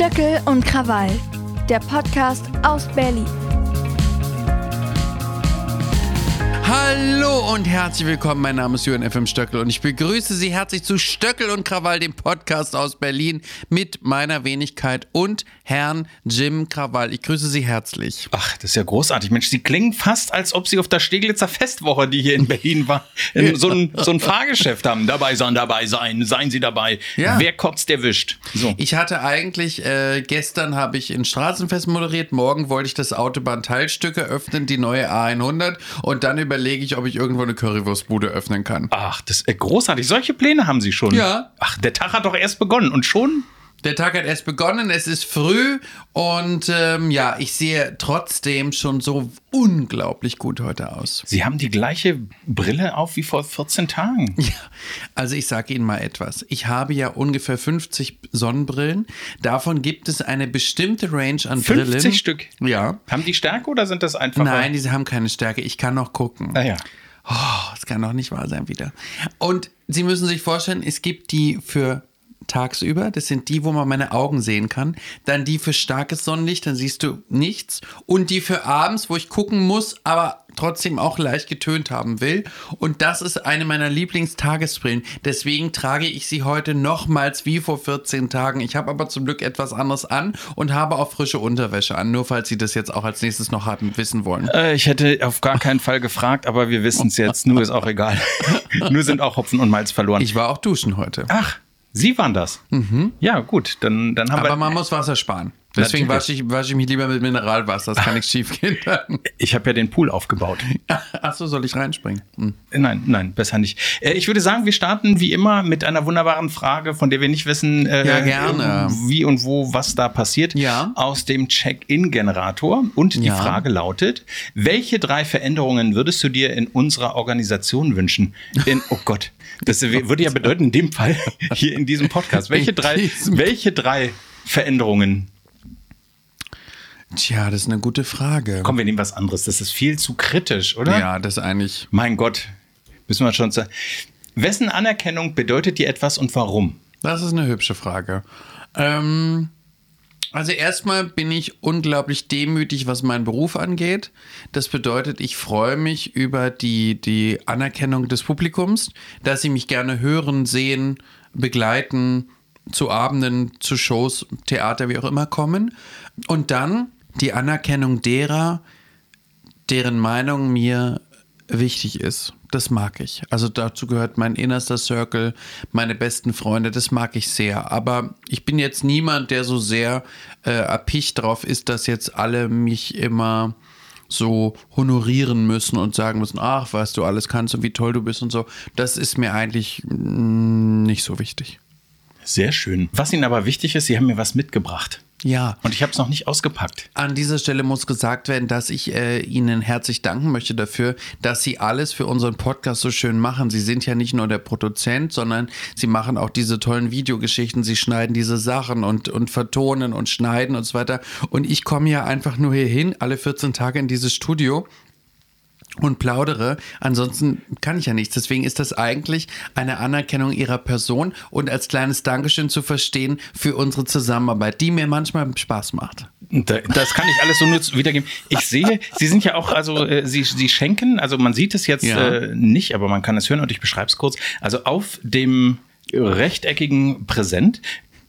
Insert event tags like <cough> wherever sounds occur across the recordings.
Stöckel und Krawall, der Podcast aus Berlin. Hallo und herzlich willkommen. Mein Name ist Jürgen FM Stöckel und ich begrüße Sie herzlich zu Stöckel und Krawall, dem Podcast aus Berlin mit meiner Wenigkeit und Herrn Jim Krawall. Ich grüße Sie herzlich. Ach, das ist ja großartig. Mensch, Sie klingen fast, als ob Sie auf der Steglitzer Festwoche, die hier in Berlin war, in so, ein, so ein Fahrgeschäft haben. Dabei sein, dabei sein, seien Sie dabei. Ja. Wer kotzt, der wischt. So. Ich hatte eigentlich, äh, gestern habe ich in Straßenfest moderiert, morgen wollte ich das Autobahnteilstück eröffnen, die neue A100 und dann überlege ich, ob ich irgendwo eine Currywurstbude öffnen kann. Ach, das ist großartig. Solche Pläne haben Sie schon. Ja. Ach, der Tag hat doch erst begonnen und schon Der Tag hat erst begonnen, es ist früh und ähm, ja, ich sehe trotzdem schon so unglaublich gut heute aus. Sie haben die gleiche Brille auf wie vor 14 Tagen. <laughs> Ja, also ich sage Ihnen mal etwas. Ich habe ja ungefähr 50 Sonnenbrillen. Davon gibt es eine bestimmte Range an 50 Brillen. Stück. Ja. Haben die Stärke oder sind das einfach? Nein, diese haben keine Stärke. Ich kann noch gucken. Naja. Oh, das kann doch nicht wahr sein wieder. Und Sie müssen sich vorstellen, es gibt die für tagsüber, das sind die, wo man meine Augen sehen kann. Dann die für starkes Sonnenlicht, dann siehst du nichts. Und die für abends, wo ich gucken muss, aber trotzdem auch leicht getönt haben will. Und das ist eine meiner Lieblingstagesbrillen. Deswegen trage ich sie heute nochmals wie vor 14 Tagen. Ich habe aber zum Glück etwas anderes an und habe auch frische Unterwäsche an, nur falls Sie das jetzt auch als nächstes noch haben, wissen wollen. Äh, ich hätte auf gar keinen Fall gefragt, aber wir wissen es jetzt. Nur ist auch egal. <laughs> Nur sind auch Hopfen und Malz verloren. Ich war auch duschen heute. Ach, Sie waren das. Ja, gut. Dann, dann haben Aber wir. man muss Wasser sparen. Deswegen wasche ich, wasche ich mich lieber mit Mineralwasser. Das kann nichts <laughs> schief gehen. Ich habe ja den Pool aufgebaut. <laughs> Achso, soll ich reinspringen? Hm. Nein, nein, besser nicht. Äh, Ich würde sagen, wir starten wie immer mit einer wunderbaren Frage, von der wir nicht wissen, äh, Ja, gerne. wie und wo, was da passiert. Ja. Aus dem Check-in-Generator. Und die Ja. Frage lautet: Welche drei Veränderungen würdest du dir in unserer Organisation wünschen? In, oh Gott, das <laughs> würde ja bedeuten, in dem Fall hier in diesem Podcast. Welche drei, welche drei Veränderungen? Tja, das ist eine gute Frage. Komm, wir nehmen was anderes. Das ist viel zu kritisch, oder? Ja, das ist eigentlich. Mein Gott, müssen wir schon sagen. Wessen Anerkennung bedeutet dir etwas und warum? Das ist eine hübsche Frage. Ähm, also erstmal bin ich unglaublich demütig, was meinen Beruf angeht. Das bedeutet, ich freue mich über die, die Anerkennung des Publikums, dass sie mich gerne hören, sehen, begleiten, zu Abenden, zu Shows, Theater, wie auch immer kommen. Und dann die Anerkennung derer, deren Meinung mir wichtig ist. Das mag ich. Also dazu gehört mein innerster Circle, meine besten Freunde, das mag ich sehr. Aber ich bin jetzt niemand, der so sehr äh, erpicht drauf ist, dass jetzt alle mich immer so honorieren müssen und sagen müssen, ach, was du alles kannst und wie toll du bist und so. Das ist mir eigentlich mm, nicht so wichtig. Sehr schön. Was Ihnen aber wichtig ist, Sie haben mir was mitgebracht. Ja. Und ich habe es noch nicht ausgepackt. An dieser Stelle muss gesagt werden, dass ich äh, Ihnen herzlich danken möchte dafür, dass Sie alles für unseren Podcast so schön machen. Sie sind ja nicht nur der Produzent, sondern Sie machen auch diese tollen Videogeschichten. Sie schneiden diese Sachen und, und vertonen und schneiden und so weiter. Und ich komme ja einfach nur hier hin, alle 14 Tage in dieses Studio und plaudere. Ansonsten kann ich ja nichts. Deswegen ist das eigentlich eine Anerkennung ihrer Person und als kleines Dankeschön zu verstehen für unsere Zusammenarbeit, die mir manchmal Spaß macht. Da- Das kann ich alles so nur wiedergeben. Ich sehe, Sie sind ja auch, also äh, Sie, Sie schenken, also man sieht es jetzt Ja. äh, nicht, aber man kann es hören und ich beschreibe es kurz. Also auf dem rechteckigen Präsent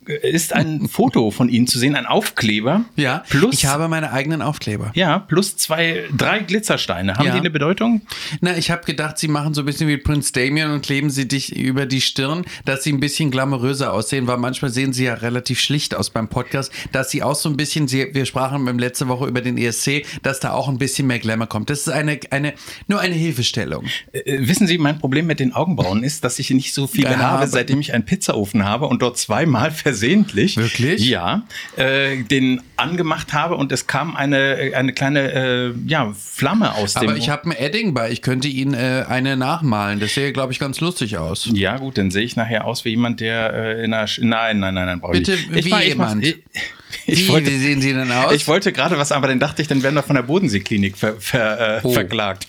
ist ein Foto von Ihnen zu sehen, ein Aufkleber. Ja, plus ich habe meine eigenen Aufkleber. ja plus zwei, drei Glitzersteine. Haben Ja. die eine Bedeutung? Na, ich habe gedacht, sie machen so ein bisschen wie Prince Damien und kleben sie dich über die Stirn, dass sie ein bisschen glamouröser aussehen, weil manchmal sehen sie ja relativ schlicht aus beim Podcast, dass sie auch so ein bisschen, sie, wir sprachen letzte Woche über den ESC, dass da auch ein bisschen mehr Glamour kommt. Das ist eine, eine, nur eine Hilfestellung. Äh, wissen Sie, mein Problem mit den Augenbrauen ist, dass ich nicht so viele Ja, habe, seitdem ich einen Pizzaofen habe und dort zweimal <laughs> versehentlich Wirklich? ja äh, den angemacht habe und es kam eine eine kleine äh, ja Flamme aus dem Aber ich habe ein Edding bei, ich könnte Ihnen äh, eine nachmalen. Das sähe, glaube ich, ganz lustig aus. ja gut, dann sehe ich nachher aus wie jemand, der äh, in einer Sch nein nein nein nein brauche ich Bitte, nicht. Ich wie jemand? Ich, ich wie, wollte, wie sehen Sie denn aus? ich wollte gerade was, aber dann dachte ich, dann werden wir von der Bodenseeklinik ver, ver, äh, Oh. verklagt.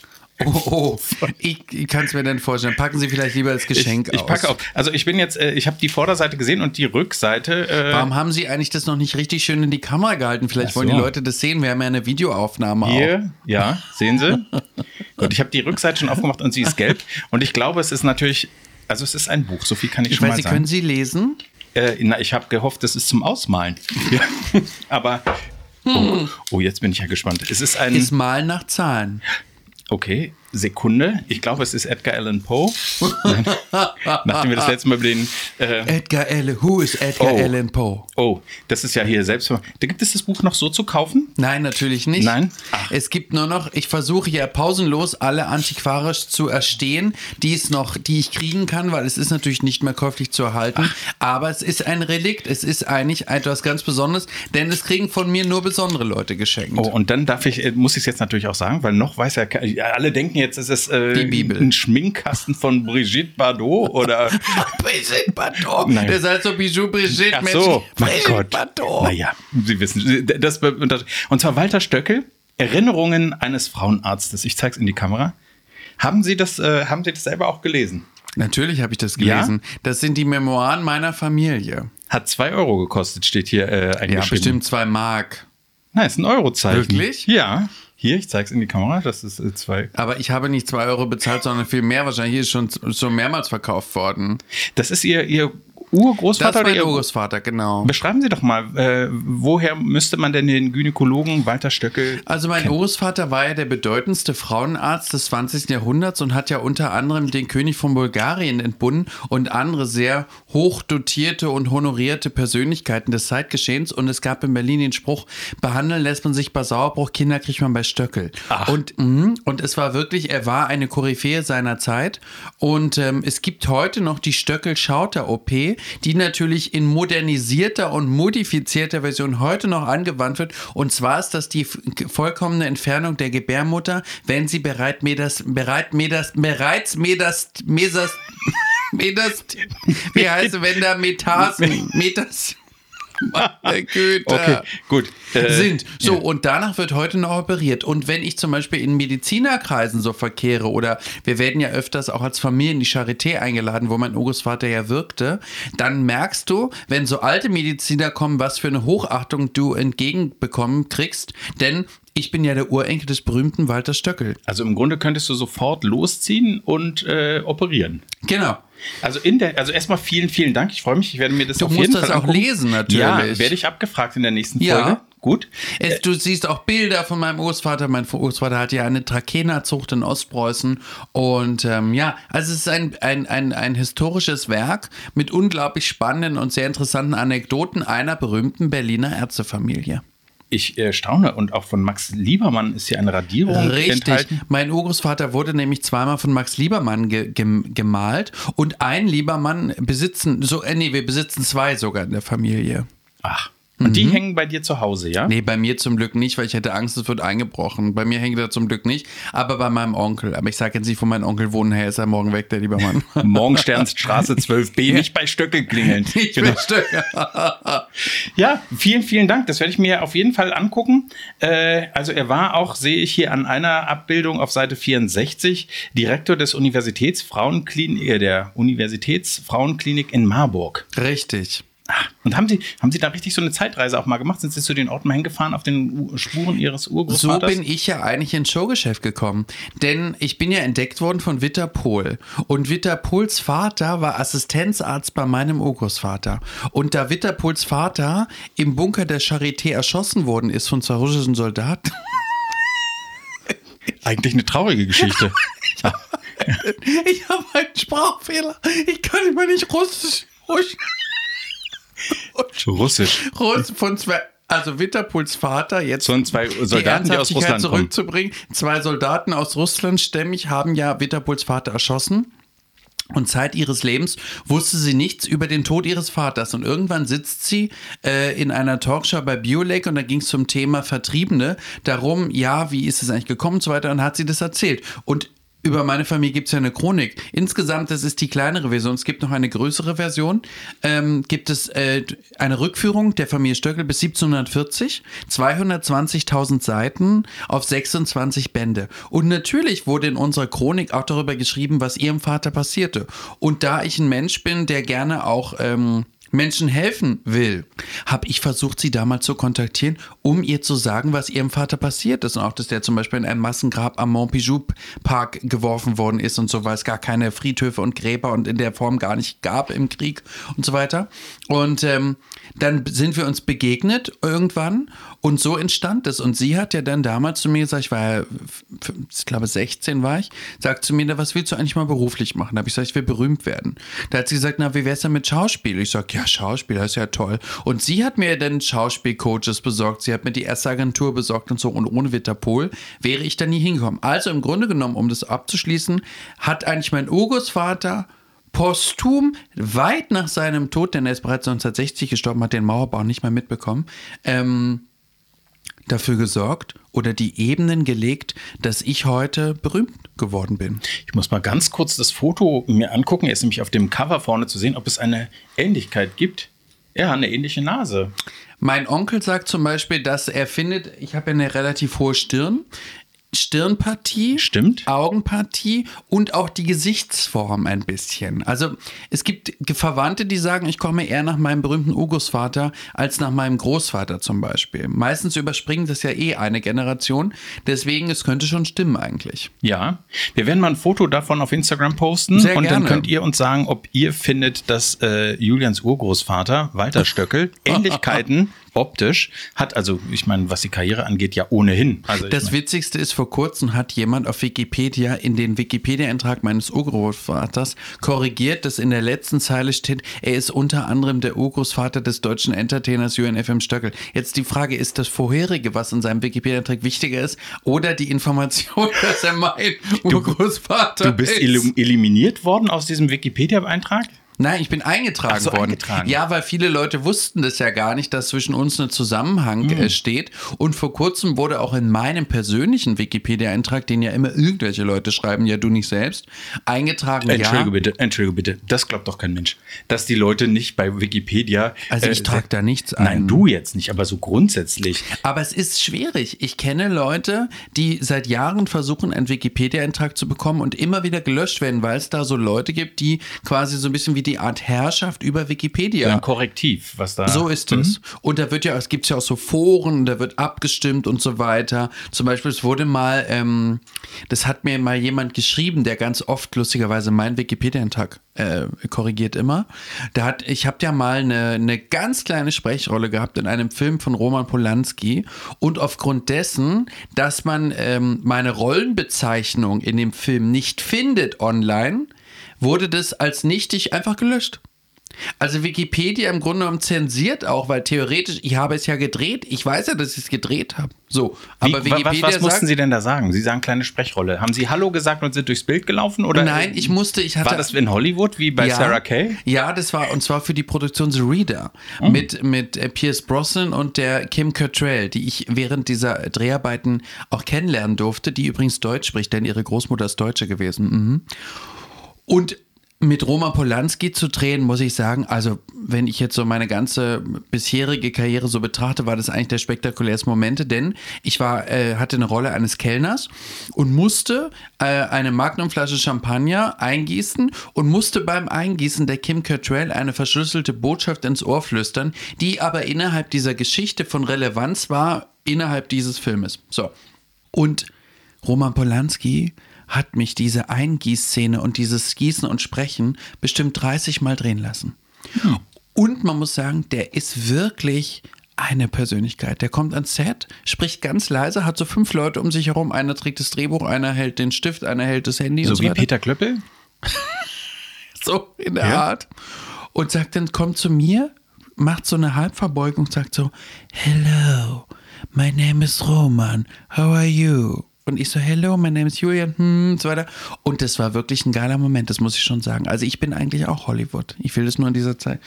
Oh, oh. ich, ich kann es mir dann vorstellen. Packen Sie vielleicht lieber das Geschenk ich, ich packe auf. Also ich bin jetzt, äh, ich habe die Vorderseite gesehen und die Rückseite. Äh, Warum haben Sie eigentlich das noch nicht richtig schön in die Kamera gehalten? Vielleicht Ach so. wollen die Leute das sehen. Wir haben ja eine Videoaufnahme auch. Hier, ja, sehen Sie? Gut, ich habe die Rückseite schon aufgemacht und sie ist gelb. Und ich glaube, es ist natürlich, also es ist ein Buch, so viel kann ich, Ich schon weiß, mal Sie sagen. können Sie lesen? Äh, na, ich habe gehofft, das ist zum Ausmalen. Aber, oh, oh, jetzt bin ich ja gespannt. Es ist ein, Ist Malen nach Zahlen. Okay, Sekunde. Ich glaube, es ist Edgar Allan Poe. <laughs> Nachdem wir das letzte Mal über den, äh, Edgar Allan, who is Edgar Oh. Allan Poe? oh, das ist ja hier selbst. Da gibt es das Buch noch so zu kaufen? Nein, natürlich nicht. Nein? Ach. Es gibt nur noch, ich versuche ja pausenlos alle antiquarisch zu erstehen, die es noch, die ich kriegen kann, weil es ist natürlich nicht mehr käuflich zu erhalten. Aber es ist ein Relikt, es ist eigentlich etwas ganz Besonderes, denn es kriegen von mir nur besondere Leute geschenkt. Oh, und dann darf ich, äh, muss ich es jetzt natürlich auch sagen, weil noch weiß ja, ja, alle denken jetzt, es ist äh, Die Bibel. ein Schminkkasten von Brigitte Bardot oder. <laughs> Brigitte Bardot. Nein. Das heißt so Bijou Brigitte. Ach so, mein Brigitte Gott. Bardot. Naja, Sie wissen, das, und zwar Walter Stöckel, Erinnerungen eines Frauenarztes. Ich zeige es in die Kamera. Haben Sie das, äh, haben Sie das selber auch gelesen? Natürlich habe ich das Ja? gelesen. Das sind die Memoiren meiner Familie. Hat zwei Euro gekostet, steht hier äh, Ja, eingeschrieben. bestimmt zwei Mark. Nein, ist ein Eurozeichen. Wirklich? Ja. Hier, ich zeige es in die Kamera. Das ist äh, zwei. Aber ich habe nicht zwei Euro bezahlt, sondern viel mehr. Wahrscheinlich ist schon, schon mehrmals verkauft worden. Das ist Ihr, Ihr Das Urgroßvater war oder mein Ihr Urgroßvater, genau. Beschreiben Sie doch mal, äh, woher müsste man denn den Gynäkologen Walter Stöckel Also mein Urgroßvater war ja der bedeutendste Frauenarzt des 20. Jahrhunderts und hat ja unter anderem den König von Bulgarien entbunden und andere sehr hochdotierte und honorierte Persönlichkeiten des Zeitgeschehens. Und es gab in Berlin den Spruch, behandeln lässt man sich bei Sauerbruch, Kinder kriegt man bei Stöckel. Ach. Und, mhm, und es war wirklich, er war eine Koryphäe seiner Zeit. Und ähm, es gibt heute noch die Stöckel-Schauter-OP, die natürlich in modernisierter und modifizierter Version heute noch angewandt wird. Und zwar ist das die vollkommene Entfernung der Gebärmutter, wenn sie bereit Medas, bereit Medas, bereits Medas, Mesas, Medas, wie heißt es, wenn da Metasen, <laughs> Metas, meine Güte Okay, gut. Äh, sind. So, ja. und danach wird heute noch operiert. Und wenn ich zum Beispiel in Medizinerkreisen so verkehre oder wir werden ja öfters auch als Familie in die Charité eingeladen, wo mein Urgroßvater ja wirkte, dann merkst du, wenn so alte Mediziner kommen, was für eine Hochachtung du entgegenbekommen kriegst. Denn ich bin ja der Urenkel des berühmten Walter Stöckel. Also im Grunde könntest du sofort losziehen und äh, operieren. Genau. Also in der, also erstmal vielen, vielen Dank. Ich freue mich. Ich werde mir das Du auf musst jeden das Fall auch angucken. lesen, natürlich. Ja, werde ich abgefragt in der nächsten Ja. Folge. Gut. Es, du siehst auch Bilder von meinem Urgroßvater. Mein Urgroßvater hat ja eine Trakehnerzucht in Ostpreußen. Und ähm, ja, also es ist ein, ein, ein, ein historisches Werk mit unglaublich spannenden und sehr interessanten Anekdoten einer berühmten Berliner Ärztefamilie. Ich äh, staune und auch von Max Liebermann ist hier eine Radierung Richtig. enthalten. Mein Urgroßvater wurde nämlich zweimal von Max Liebermann ge gem gemalt. Und ein Liebermann besitzen, so, äh, nee, wir besitzen zwei sogar in der Familie. Ach. Und die hängen bei dir zu Hause, ja? Mhm. Nee, bei mir zum Glück nicht, weil ich hätte Angst, es wird eingebrochen. Bei mir hängt er zum Glück nicht, aber bei meinem Onkel. Aber ich sage jetzt nicht, wo mein Onkel wohnt, her ist er morgen weg, der lieber Mann. <laughs> Morgensternstraße 12b, <laughs> nicht bei Stöckel klingeln. Ich Genau. verstehe. Ja, vielen, vielen Dank. Das werde ich mir auf jeden Fall angucken. Äh, also er war auch, sehe ich hier an einer Abbildung auf Seite 64, Direktor des Universitätsfrauenklinik, äh, der Universitätsfrauenklinik in Marburg. Richtig. Und haben Sie, haben Sie da richtig so eine Zeitreise auch mal gemacht? Sind Sie zu den Orten mal hingefahren auf den U Spuren Ihres So Urgroßvaters? bin ich ja eigentlich ins Showgeschäft gekommen. Denn ich bin ja entdeckt worden von Witter Pohl. Und Witter Pohls Vater war Assistenzarzt bei meinem Urgroßvater. Und da Witter Pohls Vater im Bunker der Charité erschossen worden ist von zwei russischen Soldaten, <laughs> Eigentlich eine traurige Geschichte. <laughs> ich habe einen Sprachfehler. Ich kann immer nicht Russisch. Russisch. Russisch. Russ von zwei, also Winterpuls Vater jetzt Von zwei die Soldaten, die aus Ernsthaftigkeit Russland kommen. zurückzubringen. Zwei Soldaten aus Russland stämmig haben ja Winterpuls Vater erschossen. Und Zeit ihres Lebens wusste sie nichts über den Tod ihres Vaters. Und irgendwann sitzt sie äh, in einer Talkshow bei Biolek und da ging es zum Thema Vertriebene. Darum, ja, wie ist es eigentlich gekommen und so weiter. Und hat sie das erzählt. Und über meine Familie gibt es ja eine Chronik. Insgesamt, das ist die kleinere Version. Es gibt noch eine größere Version. Ähm, gibt es äh, eine Rückführung der Familie Stöckel bis 1740, 220.000 Seiten auf 26 Bände. Und natürlich wurde in unserer Chronik auch darüber geschrieben, was ihrem Vater passierte. Und da ich ein Mensch bin, der gerne auch ähm, Menschen helfen will, habe ich versucht, sie damals zu kontaktieren, um ihr zu sagen, was ihrem Vater passiert ist. Und auch, dass der zum Beispiel in ein Massengrab am Montpijou Park geworfen worden ist und so, weil es gar keine Friedhöfe und Gräber und in der Form gar nicht gab im Krieg und so weiter. Und ähm, dann sind wir uns begegnet irgendwann und so entstand es. Und sie hat ja dann damals zu mir gesagt, ich war ja, ich glaube 16 war ich, sagt zu mir, was willst du eigentlich mal beruflich machen? Da habe ich gesagt, ich will berühmt werden. Da hat sie gesagt, na, wie wär's denn mit Schauspiel? Ich sage, ja, Schauspieler ist ja toll. Und sie hat mir dann Schauspielcoaches besorgt, sie hat mir die erste Agentur besorgt und so. Und ohne Witterpol wäre ich da nie hingekommen. Also im Grunde genommen, um das abzuschließen, hat eigentlich mein Urgroßvater posthum, weit nach seinem Tod, denn er ist bereits 1960 gestorben, hat den Mauerbau nicht mehr mitbekommen, ähm, dafür gesorgt oder die Ebenen gelegt, dass ich heute berühmt geworden bin. Ich muss mal ganz kurz das Foto mir angucken. Er ist nämlich auf dem Cover vorne zu sehen, ob es eine Ähnlichkeit gibt. Ja, eine ähnliche Nase. Mein Onkel sagt zum Beispiel, dass er findet, ich habe ja eine relativ hohe Stirn. Stirnpartie, Stimmt. Augenpartie und auch die Gesichtsform ein bisschen. Also es gibt Verwandte, die sagen, ich komme eher nach meinem berühmten Urgroßvater als nach meinem Großvater zum Beispiel. Meistens überspringen das ja eh eine Generation, deswegen es könnte schon stimmen eigentlich. Ja, wir werden mal ein Foto davon auf Instagram posten Sehr und dann gerne. könnt ihr uns sagen, ob ihr findet, dass äh, Julians Urgroßvater Walter Stöckel <laughs> Ähnlichkeiten optisch hat. Also ich meine, was die Karriere angeht, ja ohnehin. Also Das mein, Witzigste ist, vor kurzem hat jemand auf Wikipedia in den Wikipedia-Eintrag meines Urgroßvaters korrigiert, dass in der letzten Zeile steht, er ist unter anderem der Urgroßvater des deutschen Entertainers UNFM Stöckel. Jetzt die Frage, ist das vorherige, was in seinem Wikipedia-Eintrag wichtiger ist, oder die Information, <laughs> dass er mein Urgroßvater du bist ist? elim- eliminiert worden aus diesem Wikipedia-Eintrag? Nein, ich bin eingetragen so, worden. eingetragen. Ja, weil viele Leute wussten das ja gar nicht, dass zwischen uns ein Zusammenhang Hm. äh, steht. Und vor kurzem wurde auch in meinem persönlichen Wikipedia-Eintrag, den ja immer irgendwelche Leute schreiben, ja du nicht selbst, eingetragen. Entschuldige ja. bitte, entschuldige bitte. Das glaubt doch kein Mensch. Dass die Leute nicht bei Wikipedia. Also ich äh, trage da nichts ein. Nein, du jetzt nicht, aber so grundsätzlich. Aber es ist schwierig. Ich kenne Leute, die seit Jahren versuchen, einen Wikipedia-Eintrag zu bekommen und immer wieder gelöscht werden, weil es da so Leute gibt, die quasi so ein bisschen wie die Art Herrschaft über Wikipedia Ein Korrektiv, was da. So ist es. Und da wird ja, es gibt ja auch so Foren, da wird abgestimmt und so weiter. Zum Beispiel, es wurde mal, ähm, das hat mir mal jemand geschrieben, der ganz oft lustigerweise meinen Wikipedia-Tag äh, korrigiert immer. Da hat, ich habe ja mal eine, eine ganz kleine Sprechrolle gehabt in einem Film von Roman Polanski und aufgrund dessen, dass man ähm, meine Rollenbezeichnung in dem Film nicht findet online, wurde das als nichtig einfach gelöscht. Also Wikipedia im Grunde genommen zensiert auch, weil theoretisch, ich habe es ja gedreht, ich weiß ja, dass ich es gedreht habe. So, Wie, aber wa- Wikipedia was, was mussten sagt, Sie denn da sagen? Sie sagen kleine Sprechrolle. Haben Sie Hallo gesagt und sind durchs Bild gelaufen? Oder Nein, ich musste, ich hatte. War das in Hollywood wie bei ja, Sarah Kay? Ja, das war, und zwar für die Produktion The Reader mit, mit äh, Pierce Brosnan und der Kim Cattrall, die ich während dieser Dreharbeiten auch kennenlernen durfte, die übrigens Deutsch spricht, denn ihre Großmutter ist Deutsche gewesen. Mhm. Und mit Roman Polanski zu drehen, muss ich sagen, also wenn ich jetzt so meine ganze bisherige Karriere so betrachte, war das eigentlich der spektakulärste Momente, denn ich war, äh, hatte eine Rolle eines Kellners und musste äh, eine Magnumflasche Champagner eingießen und musste beim Eingießen der Kim Cattrall eine verschlüsselte Botschaft ins Ohr flüstern, die aber innerhalb dieser Geschichte von Relevanz war, innerhalb dieses Filmes. So. Und Roman Polanski hat mich diese Eingießszene und dieses Gießen und Sprechen bestimmt 30 Mal drehen lassen. Und man muss sagen, der ist wirklich eine Persönlichkeit. Der kommt ans Set, spricht ganz leise, hat so fünf Leute um sich herum. Einer trägt das Drehbuch, einer hält den Stift, einer hält das Handy So und so wie weiter. Peter Klöppel? <laughs> So in der Ja. Art. Und sagt dann, kommt zu mir, macht so eine Halbverbeugung, sagt so, Hello, my name is Roman, how are you? Und ich so, hello, my name is Julian, hm, und so weiter. Und das war wirklich ein geiler Moment, das muss ich schon sagen. Also ich bin eigentlich auch Hollywood. Ich will das nur in dieser Zeit.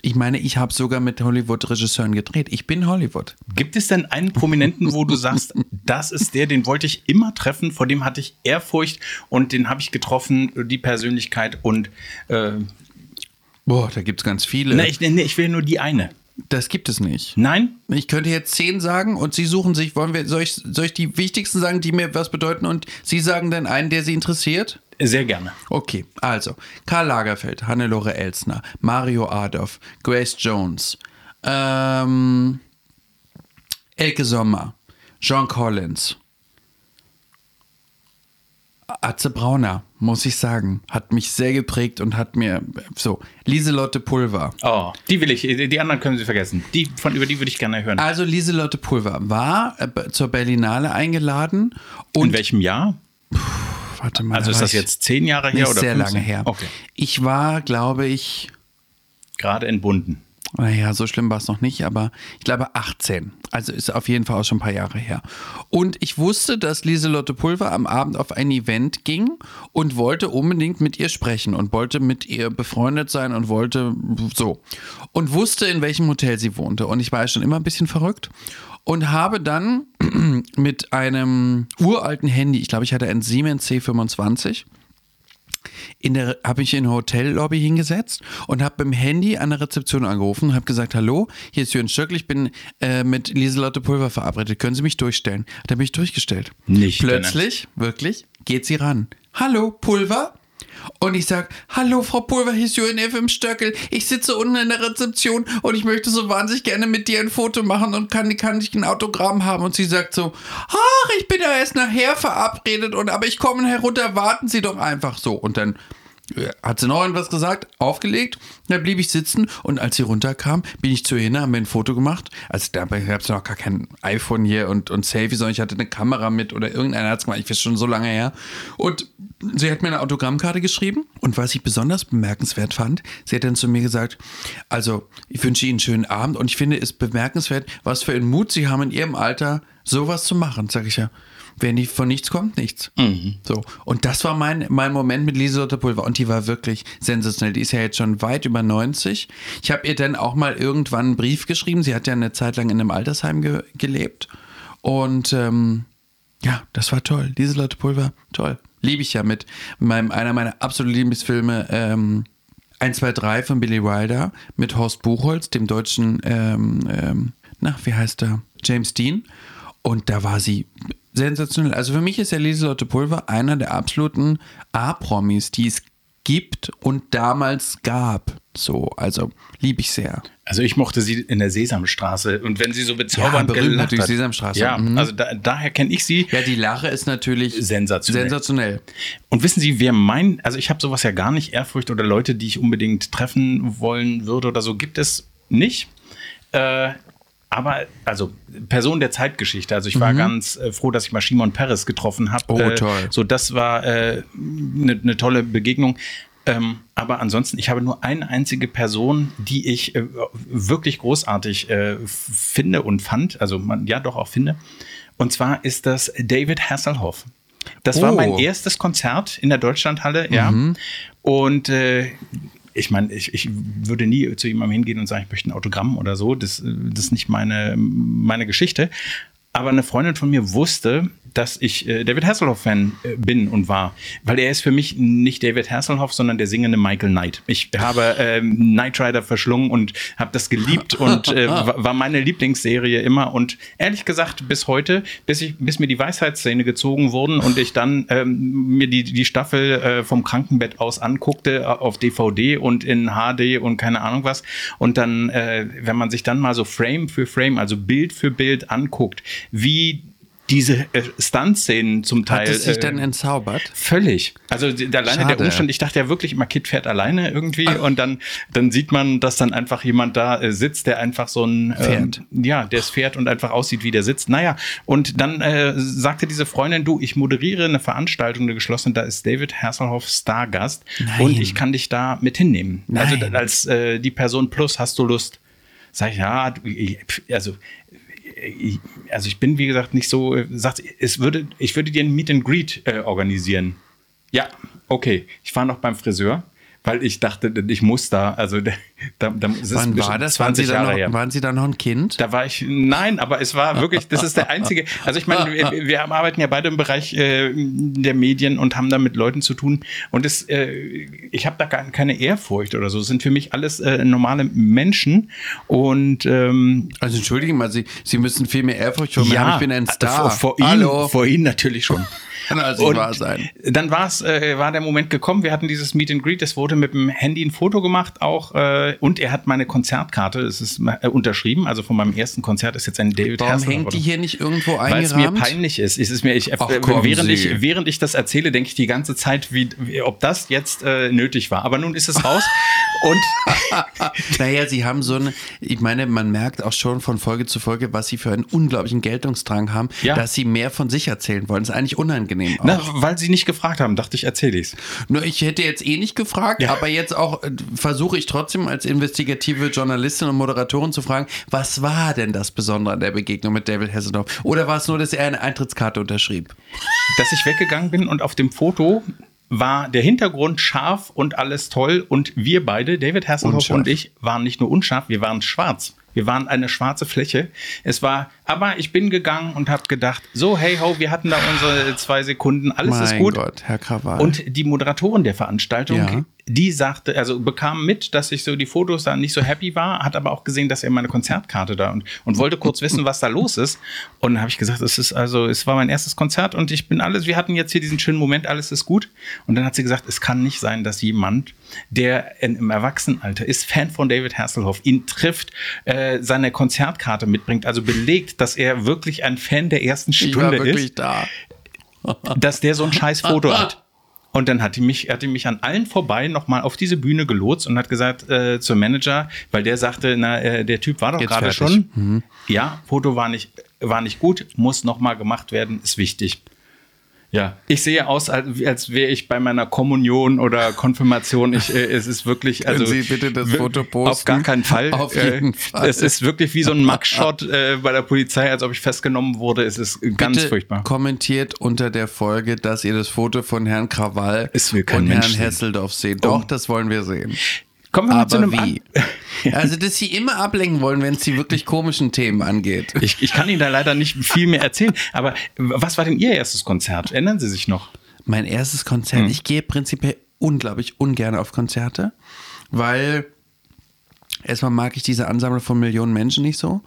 Ich meine, ich habe sogar mit Hollywood-Regisseuren gedreht. Ich bin Hollywood. Gibt es denn einen Prominenten, wo du sagst, <laughs> das ist der, den wollte ich immer treffen, vor dem hatte ich Ehrfurcht und den habe ich getroffen, die Persönlichkeit und äh, Boah, da gibt es ganz viele. na, ich, nee, ich will nur die eine. Das gibt es nicht. Nein? Ich könnte jetzt zehn sagen und Sie suchen sich, wollen wir, soll ich, soll ich die wichtigsten sagen, die mir was bedeuten und Sie sagen dann einen, der Sie interessiert? Sehr gerne. Okay, also Karl Lagerfeld, Hannelore Elsner, Mario Adolf, Grace Jones, ähm, Elke Sommer, John Collins, Atze Brauner, muss ich sagen, hat mich sehr geprägt und hat mir so Lieselotte Pulver. Oh, die will ich, die anderen können Sie vergessen. Die, von, über die würde ich gerne hören. Also Lieselotte Pulver war äh, zur Berlinale eingeladen und In welchem Jahr? warte mal, Also da ist das jetzt zehn Jahre her nicht oder sehr 15? lange her. Okay. Ich war, glaube ich, Gerade entbunden. Naja, so schlimm war es noch nicht, aber ich glaube 18. Also ist auf jeden Fall auch schon ein paar Jahre her. Und ich wusste, dass Lieselotte Pulver am Abend auf ein Event ging und wollte unbedingt mit ihr sprechen und wollte mit ihr befreundet sein und wollte so. Und wusste, in welchem Hotel sie wohnte. Und ich war ja schon immer ein bisschen verrückt und habe dann <clears throat> mit einem uralten Handy, ich glaube, ich hatte ein Siemens C25, in der habe ich in der Hotellobby hingesetzt und habe dem Handy an der Rezeption angerufen und habe gesagt, hallo, hier ist Jürgen Stöckl, ich bin äh, mit Lieselotte Pulver verabredet, können Sie mich durchstellen? Da bin ich durchgestellt. Nicht Plötzlich, wirklich, geht sie ran. Hallo, Pulver? Und ich sag, hallo Frau Pulver, hier ist Jürgen F. im Stöckel. Ich sitze unten in der Rezeption und ich möchte so wahnsinnig gerne mit dir ein Foto machen und kann, kann ich ein Autogramm haben. Und sie sagt so, ach, ich bin ja erst nachher verabredet und aber ich komme herunter, warten Sie doch einfach so. Und dann äh, hat sie noch irgendwas gesagt, aufgelegt, dann blieb ich sitzen und als sie runterkam, bin ich zu ihr hin, haben wir ein Foto gemacht. Also da gab es noch gar kein iPhone hier und, und Selfie, sondern ich hatte eine Kamera mit oder irgendeiner hat es gemacht, ich weiß schon so lange her. Und sie hat mir eine Autogrammkarte geschrieben und was ich besonders bemerkenswert fand, sie hat dann zu mir gesagt, also ich wünsche Ihnen einen schönen Abend und ich finde es bemerkenswert, was für einen Mut Sie haben in Ihrem Alter, sowas zu machen, sag ich ja. Wenn nicht von nichts kommt, nichts. So. Und das war mein, mein Moment mit Lieselotte Pulver. Und die war wirklich sensationell. Die ist ja jetzt schon weit über 90. Ich habe ihr dann auch mal irgendwann einen Brief geschrieben. Sie hat ja eine Zeit lang in einem Altersheim ge gelebt. Und ähm, ja, das war toll. Lieselotte Pulver, toll. Liebe ich ja mit meinem, einer meiner absoluten Lieblingsfilme, ähm, 1, 2, 3 von Billy Wilder mit Horst Buchholz, dem deutschen, ähm, ähm, na, wie heißt er? James Dean. Und da war sie sensationell. Also für mich ist ja Lieselotte Pulver einer der absoluten A-Promis, die es gibt und damals gab. So, also liebe ich sehr. Also ich mochte sie in der Sesamstraße und wenn sie so bezaubernd berühmt gelacht natürlich, hat. Sesamstraße. Ja, Mhm. also da, daher kenne ich sie. Ja, die Lache ist natürlich Sensationell. sensationell. Und wissen Sie, wer mein, also ich habe sowas ja gar nicht, Ehrfurcht oder Leute, die ich unbedingt treffen wollen würde oder so, gibt es nicht. Äh, aber, also Person der Zeitgeschichte. Also ich war ganz äh, froh, dass ich mal Shimon Peres getroffen habe. Oh, äh, toll. So, das war eine äh, ne tolle Begegnung. Ähm, aber ansonsten, ich habe nur eine einzige Person, die ich äh, wirklich großartig äh, finde und fand. Also man, ja, doch auch finde. Und zwar ist das David Hasselhoff. Das war Oh. mein erstes Konzert in der Deutschlandhalle, ja. Und äh, ich meine, ich, ich würde nie zu jemandem hingehen und sagen, ich möchte ein Autogramm oder so. Das, äh, das ist nicht meine, meine Geschichte. Aber eine Freundin von mir wusste, dass ich äh, David Hasselhoff-Fan äh, bin und war. Weil er ist für mich nicht David Hasselhoff, sondern der singende Michael Knight. Ich habe ähm, Knight Rider verschlungen und habe das geliebt <laughs> und äh, wa- war meine Lieblingsserie immer. Und ehrlich gesagt, bis heute, bis, ich, bis mir die Weisheitszähne gezogen wurden und ich dann ähm, mir die, die Staffel äh, vom Krankenbett aus anguckte auf DVD und in HD und keine Ahnung was. Und dann, äh, wenn man sich dann mal so Frame für Frame, also Bild für Bild anguckt, wie diese äh, Stunt-Szenen zum Teil. Hat es sich äh, dann entzaubert? Völlig. Also der, alleine Schade. der Umstand, ich dachte ja wirklich immer, Kid fährt alleine irgendwie und dann, dann sieht man, dass dann einfach jemand da äh, sitzt, der einfach so ein Pferd. Ähm, ja, der es fährt und einfach aussieht, wie der sitzt. Naja, und dann äh, sagte diese Freundin, du, ich moderiere eine Veranstaltung, eine geschlossene, da ist David Hasselhoff Stargast Nein. und ich kann dich da mit hinnehmen. Also Nein. als äh, die Person plus hast du Lust. Sag ich, ja, also ich, also ich bin, wie gesagt, nicht so, sagt, es würde, ich würde dir ein Meet and Greet äh, organisieren. Ja, okay. Ich war noch beim Friseur weil ich dachte, ich muss da, also <laughs> da, da, Wann war das? 20 waren Sie, Jahre noch, her. waren Sie da noch ein Kind? Da war ich, nein, aber es war wirklich, das ist der einzige, also ich meine, wir, wir arbeiten ja beide im Bereich äh, der Medien und haben da mit Leuten zu tun und es, äh, ich habe da gar keine Ehrfurcht oder so, das sind für mich alles äh, normale Menschen und ähm, Also entschuldigen mal, Sie, Sie müssen viel mehr Ehrfurcht vor mir ja, haben, ich bin ein Star. Vor, vor Ihnen, vor Ihnen natürlich schon. Kann also wahr sein. Dann war's, äh, war der Moment gekommen. Wir hatten dieses Meet and Greet. Es wurde mit dem Handy ein Foto gemacht auch. Äh, und er hat meine Konzertkarte, es ist äh, unterschrieben. Also von meinem ersten Konzert ist jetzt ein David Warum Hasselhoff hängt die hier nicht irgendwo Weil es eingerahmt? mir peinlich ist. Es ist mir, ich, Ach, äh, kommen während, Sie. ich, während ich das erzähle, denke ich die ganze Zeit, wie, wie, ob das jetzt äh, nötig war. Aber nun ist es raus. <laughs> und <laughs> Naja, sie haben so eine, ich meine, man merkt auch schon von Folge zu Folge, was sie für einen unglaublichen Geltungsdrang haben, Ja. dass sie mehr von sich erzählen wollen. Das ist eigentlich unangenehm. Auch. na, weil sie nicht gefragt haben, dachte ich, erzähle ich's. Nur ich hätte jetzt eh nicht gefragt, Ja. aber jetzt auch äh, versuche ich trotzdem als investigative Journalistin und Moderatorin zu fragen, was war denn das Besondere an der Begegnung mit David Hasselhoff? Oder war es nur, dass er eine Eintrittskarte unterschrieb? dass ich weggegangen bin und auf dem Foto war der Hintergrund scharf und alles toll und wir beide, David Hasselhoff Unscharf. und ich, waren nicht nur unscharf, wir waren schwarz. Wir waren eine schwarze Fläche. Es war, aber ich bin gegangen und habe gedacht, so hey ho, wir hatten da unsere zwei Sekunden, alles ist mein gut. Gott, Herr Krawall. Und die Moderatorin der Veranstaltung, Ja. die sagte, also bekam mit, dass ich so die Fotos da nicht so happy war, hat aber auch gesehen, dass er meine Konzertkarte da und, und wollte kurz wissen, was da los ist. Und dann habe ich gesagt, es ist also, es war mein erstes Konzert und ich bin alles, wir hatten jetzt hier diesen schönen Moment, alles ist gut. Und dann hat sie gesagt, es kann nicht sein, dass jemand, der in, im Erwachsenenalter ist, Fan von David Hasselhoff, ihn trifft, äh, seine Konzertkarte mitbringt, also belegt, dass er wirklich ein Fan der ersten Stunde ist da. dass der so ein scheiß Foto hat. Und dann hat die mich, hat die mich an allen vorbei nochmal auf diese Bühne gelotst und hat gesagt äh, zum Manager, weil der sagte, na, äh, der Typ war doch gerade schon. Ja, Foto war nicht, war nicht gut, muss nochmal gemacht werden, ist wichtig. Ja, ich sehe aus, als, als wäre ich bei meiner Kommunion oder Konfirmation. Ich, äh, es ist wirklich, also Sie bitte das Foto posten? Auf gar keinen Fall. Auf Äh, jeden Fall. Es ist wirklich wie so ein Mugshot äh, bei der Polizei, als ob ich festgenommen wurde. Es ist ganz Bitte furchtbar. kommentiert unter der Folge, dass ihr das Foto von Herrn Krawall und Mensch Herrn sehen. Hasseldorf seht. Doch, Oh. das wollen wir sehen. Kommen wir mal zu Aber einem wie? <laughs> Also, dass sie immer ablenken wollen, wenn es die wirklich komischen Themen angeht. Ich, ich kann Ihnen da leider nicht viel mehr erzählen. Aber was war denn Ihr erstes Konzert? Erinnern Sie sich noch? Mein erstes Konzert. Hm. Ich gehe prinzipiell unglaublich ungern auf Konzerte, weil erstmal mag ich diese Ansammlung von Millionen Menschen nicht so.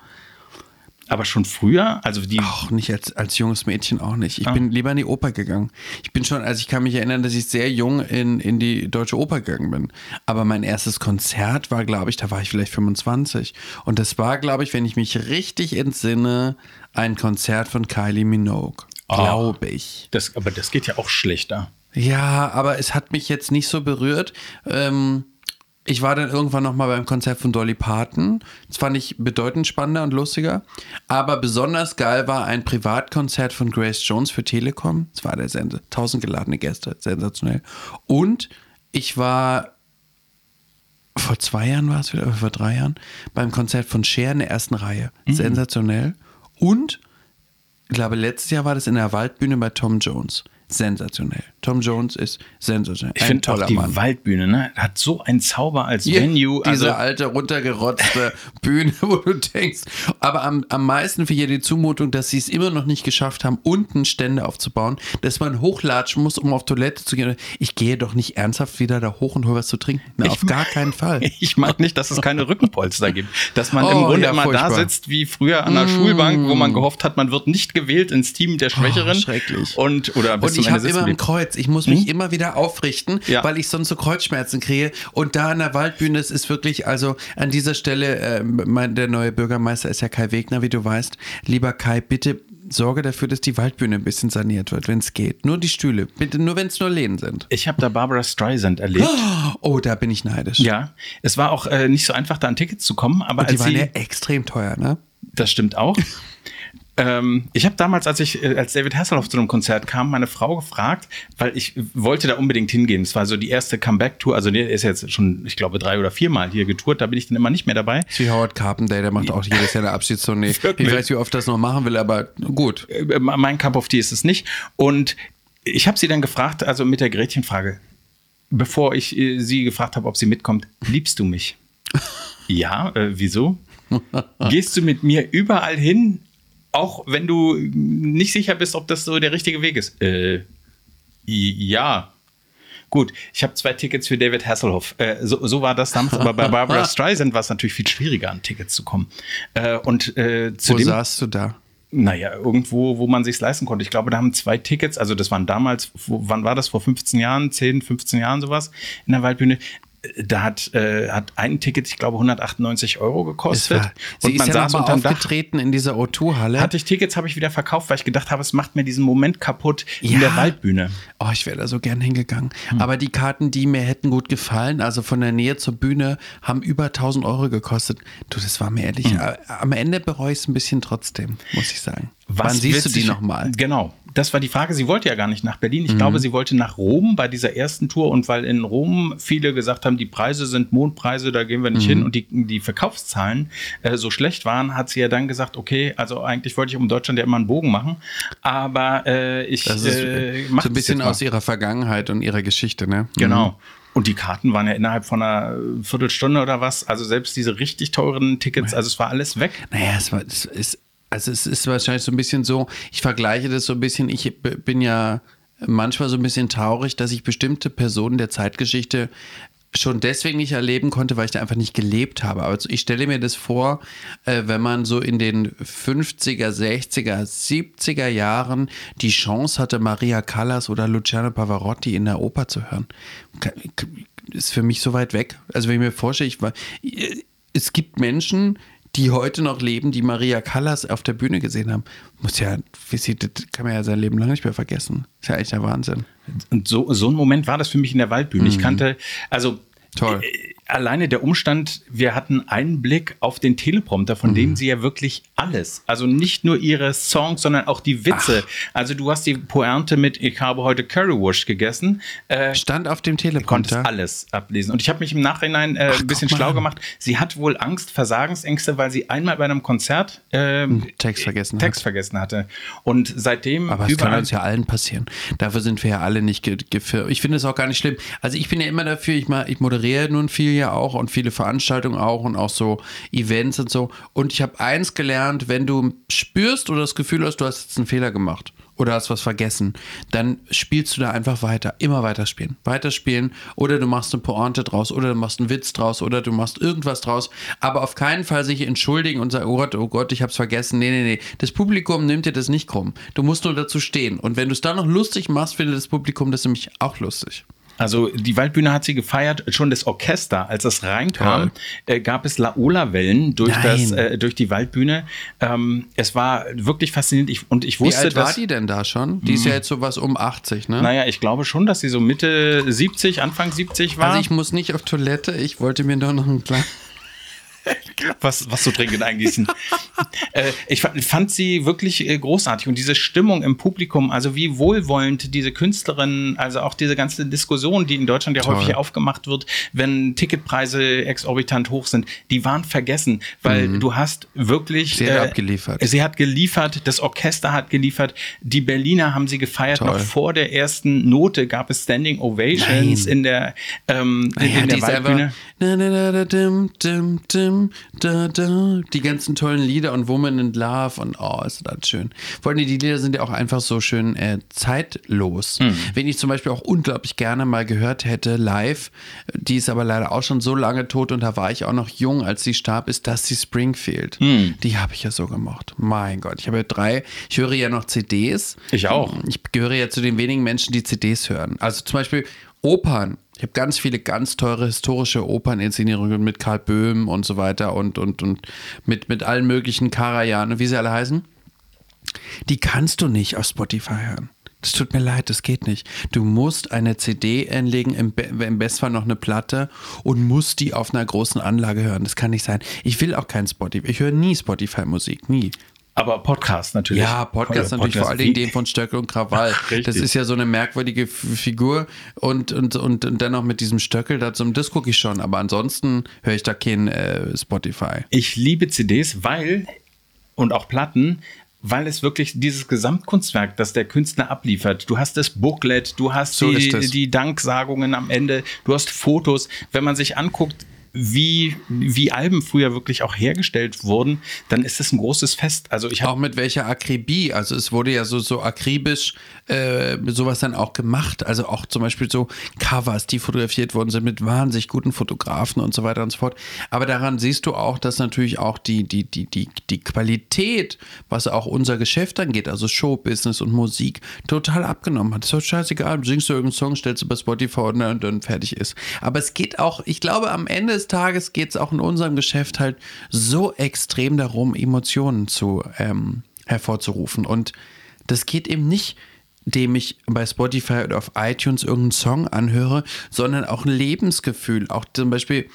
Aber schon früher? Also die. Auch nicht als, als junges Mädchen auch nicht. Ich Ah. bin lieber in die Oper gegangen. Ich bin schon, also ich kann mich erinnern, dass ich sehr jung in, in die Deutsche Oper gegangen bin. Aber mein erstes Konzert war, glaube ich, da war ich vielleicht 25. Und das war, glaube ich, wenn ich mich richtig entsinne, ein Konzert von Kylie Minogue. Ah. Glaube ich. Das, aber das geht ja auch schlechter. Ja, aber es hat mich jetzt nicht so berührt. Ähm, ich war dann irgendwann noch mal beim Konzert von Dolly Parton. Das fand ich bedeutend spannender und lustiger. Aber besonders geil war ein Privatkonzert von Grace Jones für Telekom. Das war der Sende. Tausend geladene Gäste. Sensationell. Und ich war vor zwei Jahren war es wieder, oder vor drei Jahren, beim Konzert von Cher in der ersten Reihe. Sensationell. Und ich glaube, letztes Jahr war das in der Waldbühne bei Tom Jones. Sensationell. Tom Jones ist sensationell. Ich finde auch die Mann. Waldbühne, ne? Hat so einen Zauber als Ja, Venue. Diese Also, alte, runtergerotzte <laughs> Bühne, wo du denkst. Aber am, am meisten für hier die Zumutung, dass sie es immer noch nicht geschafft haben, unten Stände aufzubauen, dass man hochlatschen muss, um auf Toilette zu gehen. Ich gehe doch nicht ernsthaft wieder da hoch und hole was zu trinken. Na, auf gar keinen Fall. <laughs> ich mag nicht, dass es keine Rückenpolster gibt. Dass man im Oh, Grunde ja, immer furchtbar. da sitzt wie früher an der Schulbank, wo man gehofft hat, man wird nicht gewählt ins Team der Schwächeren. Oh, schrecklich. Und, oder bis Und ich habe immer im blieb. Kreuz, ich muss mich immer wieder aufrichten, Ja. weil ich sonst so Kreuzschmerzen kriege. Und da an der Waldbühne, es ist wirklich, also an dieser Stelle, äh, mein, der neue Bürgermeister ist ja Kai Wegner, wie du weißt. Lieber Kai, bitte sorge dafür, dass die Waldbühne ein bisschen saniert wird, wenn es geht. Nur die Stühle, bitte, nur wenn es nur Lehnen sind. Ich habe da Barbara Streisand erlebt. Oh, da bin ich neidisch. Ja, es war auch äh, nicht so einfach, da an Tickets zu kommen, aber Und die waren sie, ja extrem teuer, ne? das stimmt auch. Ähm, ich habe damals, als ich äh, als David Hasselhoff zu einem Konzert kam, meine Frau gefragt, weil ich wollte da unbedingt hingehen. Es war so die erste Comeback-Tour. Also der ist jetzt schon, ich glaube, drei oder viermal hier getourt. Da bin ich dann immer nicht mehr dabei. Wie Howard Carpenter, der macht auch jedes Jahr eine Abschiedstournee. <laughs> Ich weiß, wie oft das noch machen will, aber gut. Äh, Mein Cup of Tea ist es nicht. Und ich habe sie dann gefragt, also mit der Gretchenfrage, bevor ich äh, sie gefragt habe, ob sie mitkommt, liebst du mich? <laughs> ja, äh, wieso? Gehst du mit mir überall hin, auch wenn du nicht sicher bist, ob das so der richtige Weg ist? Äh, ja. Gut, ich habe zwei Tickets für David Hasselhoff. Äh, so, so war das damals, aber bei <laughs> Barbara Streisand war es natürlich viel schwieriger, an Tickets zu kommen. Äh, und äh, Wo saßt du da? naja, irgendwo, wo man sich leisten konnte. Ich glaube, da haben zwei Tickets, also das waren damals, wo, wann war das? Vor 15 Jahren, 10, 15 Jahren sowas in der Waldbühne. Da hat, äh, hat ein Ticket, ich glaube, 198 Euro gekostet. war- Sie ist ja noch mal unterm Dach. aufgetreten in dieser O2-Halle. Hatte ich Tickets, habe ich wieder verkauft, weil ich gedacht habe, es macht mir diesen Moment kaputt in der Waldbühne. Oh, ich wäre da so gern hingegangen. Aber die Karten, die mir hätten gut gefallen, also von der Nähe zur Bühne, haben über 1000 Euro gekostet. Du, das war mir ehrlich. äh, Am Ende bereue ich es ein bisschen trotzdem, muss ich sagen. Wann siehst du die nochmal? Genau. Das war die Frage. Sie wollte ja gar nicht nach Berlin. Ich Mhm. glaube, sie wollte nach Rom bei dieser ersten Tour. Und weil in Rom viele gesagt haben, die Preise sind Mondpreise, da gehen wir nicht Mhm. hin und die, die Verkaufszahlen äh, so schlecht waren, hat sie ja dann gesagt, okay, also eigentlich wollte ich um Deutschland ja immer einen Bogen machen. Aber äh, ich Das ist äh, so mach ein das bisschen jetzt mal. aus ihrer Vergangenheit und ihrer Geschichte, ne? Genau. Und die Karten waren ja innerhalb von einer Viertelstunde oder was. Also selbst diese richtig teuren Tickets, also es war alles weg. Naja, es, war, es ist, also es ist wahrscheinlich so ein bisschen so, ich vergleiche das so ein bisschen, ich bin ja manchmal so ein bisschen traurig, dass ich bestimmte Personen der Zeitgeschichte schon deswegen nicht erleben konnte, weil ich da einfach nicht gelebt habe. Aber ich stelle mir das vor, äh, wenn man so in den 50er, 60er, 70er Jahren die Chance hatte, Maria Callas oder Luciano Pavarotti in der Oper zu hören. Ist für mich so weit weg. Also wenn ich mir vorstelle, ich war, es gibt Menschen, die heute noch leben, die Maria Callas auf der Bühne gesehen haben. Muss ja, wie sie- das kann man ja sein Leben lang nicht mehr vergessen. Ist ja echt der Wahnsinn. Und so, so ein Moment war das für mich in der Waldbühne. Ich kannte, also Mhm. Toll. Äh, alleine der Umstand, wir hatten einen Blick auf den Teleprompter, von dem Mhm. sie ja wirklich alles, also nicht nur ihre Songs, sondern auch die Witze. Also du hast die Pointe mit Ich habe heute Currywurst gegessen. Äh, Stand auf dem konntest Teleprompter. alles ablesen. Und ich habe mich im Nachhinein äh, Ach, ein bisschen schlau gemacht. Sie hat wohl Angst, Versagensängste, weil sie einmal bei einem Konzert ähm, Text vergessen Text hat. vergessen hatte. Und seitdem Aber es kann uns ja allen passieren. Dafür sind wir ja alle nicht ge gefir- Ich finde es auch gar nicht schlimm. Also ich bin ja immer dafür, ich, mal, ich moderiere nun viel ja auch und viele Veranstaltungen auch und auch so Events und so. Und ich habe eins gelernt, wenn du spürst oder das Gefühl hast, du hast jetzt einen Fehler gemacht oder hast was vergessen, dann spielst du da einfach weiter. Immer weiter spielen. Weiter spielen oder du machst eine Pointe draus oder du machst einen Witz draus oder du machst irgendwas draus. Aber auf keinen Fall sich entschuldigen und sagen, oh Gott, oh Gott, ich hab's vergessen. Nee, nee, nee. Das Publikum nimmt dir das nicht krumm. Du musst nur dazu stehen. Und wenn du es dann noch lustig machst, findet das Publikum das nämlich auch lustig. Also die Waldbühne hat sie gefeiert, schon das Orchester, als es reinkam, äh, gab es Laola-Wellen durch, Nein. das, äh, durch die Waldbühne. Ähm, es war wirklich faszinierend ich, und ich Wie wusste, alt war dass... die denn da schon? Die ist ja jetzt sowas um 80, ne? Naja, ich glaube schon, dass sie so Mitte 70, Anfang 70 war. Also ich muss nicht auf Toilette, ich wollte mir doch noch einen kleinen... <laughs> was, was zu trinken eingießen. <laughs> äh, ich fand, fand sie wirklich äh, großartig und diese Stimmung im Publikum, also wie wohlwollend diese Künstlerin, also auch diese ganze Diskussion, die in Deutschland ja Toll. häufig aufgemacht wird, wenn Ticketpreise exorbitant hoch sind, die waren vergessen, weil du hast wirklich. Mhm. Sie hat abgeliefert. Sie hat geliefert, das Orchester hat geliefert, die Berliner haben sie gefeiert, Toll. noch vor der ersten Note gab es Standing Ovations Nein. in der, ähm, in, Ja, in der Waldbühne. einfach. Da, da. Die ganzen tollen Lieder und Woman in Love und oh, ist das schön. Vor allem die Lieder sind ja auch einfach so schön äh, zeitlos. Mhm. Wenn ich zum Beispiel auch unglaublich gerne mal gehört hätte, live, die ist aber leider auch schon so lange tot und da war ich auch noch jung, als sie starb, ist Dusty Springfield. Mhm. Die habe ich ja so gemocht. Mein Gott, ich habe ja drei, ich höre ja noch CDs. Ich auch. Ich gehöre ja zu den wenigen Menschen, die CDs hören. Also zum Beispiel Opern. Ich habe ganz viele ganz teure historische Operninszenierungen mit Karl Böhm und so weiter und, und, und mit, mit allen möglichen Karajan wie sie alle heißen. Die kannst du nicht auf Spotify hören. Das tut mir leid, das geht nicht. Du musst eine CD einlegen, im, Be im Bestfall noch eine Platte und musst die auf einer großen Anlage hören. Das kann nicht sein. Ich will auch kein Spotify. Ich höre nie Spotify-Musik, nie. Aber Podcast natürlich. Ja, Podcast natürlich Podcast vor allen Dingen den von Stöckel und Krawall. <laughs> Richtig. Das ist ja so eine merkwürdige Figur und, und, und, und dennoch mit diesem Stöckel, das, das gucke ich schon, aber ansonsten höre ich da kein äh, Spotify. Ich liebe CDs, weil und auch Platten, weil es wirklich dieses Gesamtkunstwerk, das der Künstler abliefert. Du hast das Booklet, du hast So die, die Danksagungen am Ende, du hast Fotos. Wenn man sich anguckt, wie, wie Alben früher wirklich auch hergestellt wurden, dann ist es ein großes Fest. Also ich Auch mit welcher Akribie, also es wurde ja so, so akribisch äh, sowas dann auch gemacht, also auch zum Beispiel so Covers, die fotografiert worden sind mit wahnsinnig guten Fotografen und so weiter und so fort. Aber daran siehst du auch, dass natürlich auch die, die, die, die, die Qualität, was auch unser Geschäft angeht, also Showbusiness und Musik, total abgenommen hat. Ist doch scheißegal, singst du irgendeinen Song, stellst du bei Spotify und dann, fertig ist. Aber es geht auch, ich glaube, am Ende Tages geht es auch in unserem Geschäft halt so extrem darum, Emotionen zu ähm, hervorzurufen. Und das geht eben nicht, indem ich bei Spotify oder auf iTunes irgendeinen Song anhöre, sondern auch ein Lebensgefühl. Auch zum Beispiel,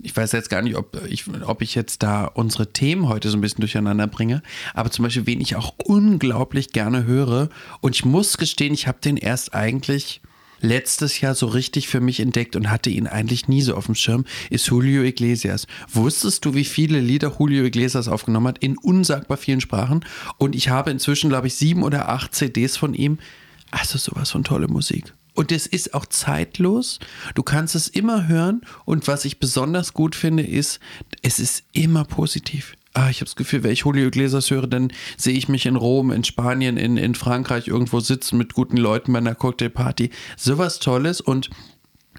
ich weiß jetzt gar nicht, ob ich, ob ich jetzt da unsere Themen heute so ein bisschen durcheinander bringe, aber zum Beispiel, wen ich auch unglaublich gerne höre. Und ich muss gestehen, ich habe den erst eigentlich letztes Jahr so richtig für mich entdeckt und hatte ihn eigentlich nie so auf dem Schirm, ist Julio Iglesias. Wusstest du, wie viele Lieder Julio Iglesias aufgenommen hat? In unsagbar vielen Sprachen. Und ich habe inzwischen, glaube ich, sieben oder acht CDs von ihm. Also sowas von tolle Musik. Und es ist auch zeitlos. Du kannst es immer hören. Und was ich besonders gut finde, ist, es ist immer positiv. Ah, ich habe das Gefühl, wenn ich Julio Iglesias höre, dann sehe ich mich in Rom, in Spanien, in, in Frankreich irgendwo sitzen mit guten Leuten bei einer Cocktailparty. Sowas Tolles und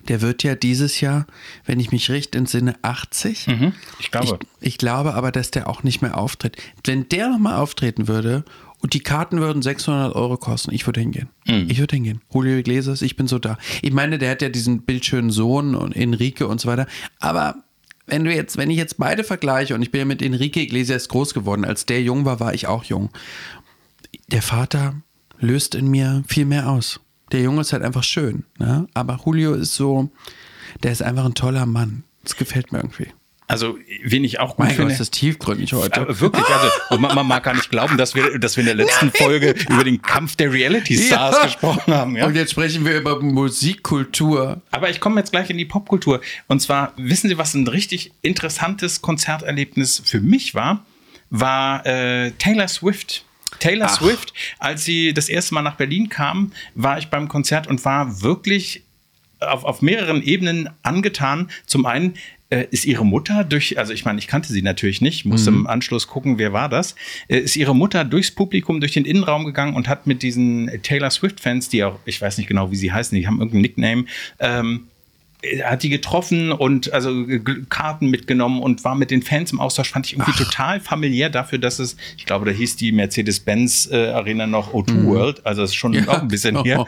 der wird ja dieses Jahr, wenn ich mich recht entsinne, 80. ich glaube. Ich, ich glaube aber, dass der auch nicht mehr auftritt. Wenn der nochmal auftreten würde und die Karten würden 600 Euro kosten, ich würde hingehen. Ich würde hingehen. Julio Iglesias, ich bin so da. Ich meine, der hat ja diesen bildschönen Sohn und Enrique und so weiter. Aber wenn du jetzt, wenn ich jetzt beide vergleiche und ich bin ja mit Enrique Iglesias groß geworden, als der jung war, war ich auch jung. Der Vater löst in mir viel mehr aus. Der Junge ist halt einfach schön, ne? aber Julio ist so, der ist einfach ein toller Mann. Das gefällt mir irgendwie. Also, wen ich auch gut Mein Gott, ist das tiefgründig heute. Aber wirklich, also man, man mag gar nicht glauben, dass wir, dass wir in der letzten Folge über den Kampf der Reality Stars Ja. gesprochen haben. Ja? Und jetzt sprechen wir über Musikkultur. Aber ich komme jetzt gleich in die Popkultur. Und zwar, wissen Sie, was ein richtig interessantes Konzerterlebnis für mich war? War äh, Taylor Swift. Taylor Ach. Swift, als sie das erste Mal nach Berlin kam, war ich beim Konzert und war wirklich auf, auf mehreren Ebenen angetan. Zum einen äh, ist ihre Mutter durch, also ich meine, ich kannte sie natürlich nicht, musste im Anschluss gucken, wer war das, äh, ist ihre Mutter durchs Publikum, durch den Innenraum gegangen und hat mit diesen Taylor Swift-Fans, die auch, ich weiß nicht genau, wie sie heißen, die haben irgendeinen Nickname, ähm, hat die getroffen und also G- Karten mitgenommen und war mit den Fans im Austausch. Fand ich irgendwie total familiär dafür, dass es, ich glaube, da hieß die Mercedes-Benz äh, Arena noch O2 World, also das ist schon auch ein bisschen hier.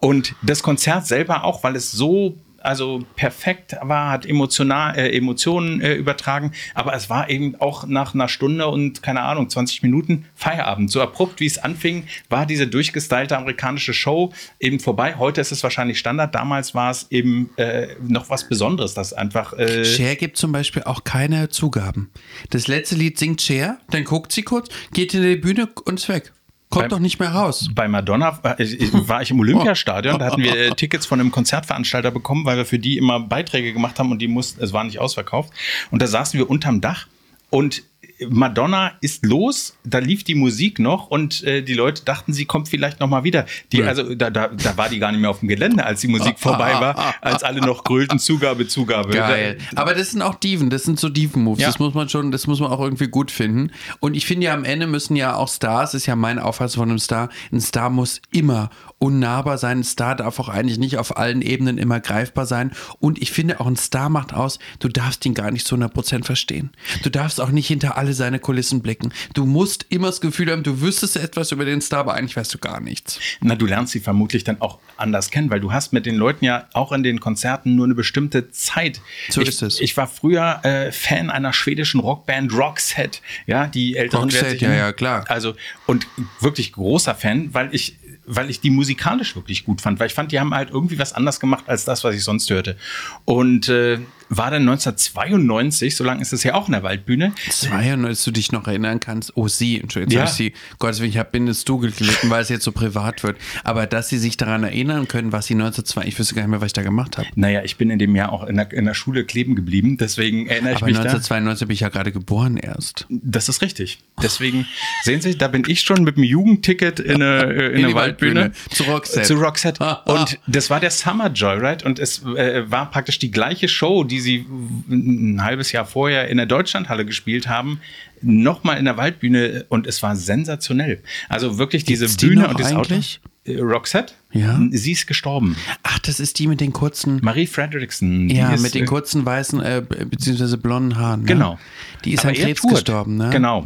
Und das Konzert selber auch, weil es so also perfekt war, hat emotional, äh, Emotionen äh, übertragen, aber es war eben auch nach einer Stunde und keine Ahnung, 20 Minuten Feierabend. So abrupt wie es anfing, war diese durchgestylte amerikanische Show eben vorbei. Heute ist es wahrscheinlich Standard, damals war es eben äh, noch was Besonderes, das einfach äh, Cher gibt zum Beispiel auch keine Zugaben. Das letzte Lied singt Cher, dann guckt sie kurz, geht in die Bühne und ist weg. Kommt Beim- doch nicht mehr raus. bei Madonna äh, äh, war ich im Olympiastadion, da hatten wir äh, Tickets von einem Konzertveranstalter bekommen, weil wir für die immer Beiträge gemacht haben und die mussten, es war nicht ausverkauft. Und da saßen wir unterm Dach und Madonna ist los, da lief die Musik noch und äh, die Leute dachten, sie kommt vielleicht noch mal wieder. Die, Ja. Also da, da, da war die gar nicht mehr auf dem Gelände, als die Musik vorbei war, als alle noch grölten Zugabe, Zugabe. Geil. Aber das sind auch Diven, das sind so Diven-Moves. Ja. Das muss man schon, das muss man auch irgendwie gut finden. Und ich finde ja, am Ende müssen ja auch Stars, ist ja meine Auffassung von einem Star, ein Star muss immer unnahbar sein. Ein Star darf auch eigentlich nicht auf allen Ebenen immer greifbar sein. Und ich finde auch, ein Star macht aus, du darfst ihn gar nicht zu 100% verstehen. Du darfst auch nicht hinter alle seine Kulissen blicken. Du musst immer das Gefühl haben, du wüsstest etwas über den Star, aber eigentlich weißt du gar nichts. Na, du lernst sie vermutlich dann auch anders kennen, weil du hast mit den Leuten ja auch in den Konzerten nur eine bestimmte Zeit. So ich, ist es. Ich war früher äh, Fan einer schwedischen Rockband Roxette, ja, die Älteren Roxette, sich- ja, ja, klar. Also und wirklich großer Fan, weil ich weil ich die musikalisch wirklich gut fand, weil ich fand, die haben halt irgendwie was anders gemacht als das, was ich sonst hörte. Und äh, war dann 1992, so lange ist es ja auch in der Waldbühne. 92, du dich noch erinnern kannst. Oh, sie, Entschuldigung, Ja. ich sie, Gottes Willen, ich habe in das Du geklickt, weil es jetzt so privat wird. Aber dass sie sich daran erinnern können, was sie 1902, ich wüsste gar nicht mehr, was ich da gemacht habe. Naja, ich bin in dem Jahr auch in der, in der Schule kleben geblieben, deswegen erinnere ich Aber mich da. 1992 bin ich ja gerade geboren erst. Das ist richtig. Deswegen sehen Sie, da bin ich schon mit dem Jugendticket in eine, <laughs> äh, in In eine Waldbühne. Waldbühne. Zu Roxette. Zu Roxette. Ah, <laughs> ah. Und das war der Summer Joyride und es äh, war praktisch die gleiche Show, die sie ein halbes Jahr vorher in der Deutschlandhalle gespielt haben, nochmal in der Waldbühne und es war sensationell. Also wirklich diese die Bühne und das Auto. eigentlich? Äh, Roxette? Ja. Sie ist gestorben. Ach, das ist die mit den kurzen, Marie Fredrickson. ja, ist, mit den äh, kurzen weißen, äh, beziehungsweise blonden Haaren. Ne? Genau. Die ist Aber an Krebs tourt. gestorben, ne? Genau.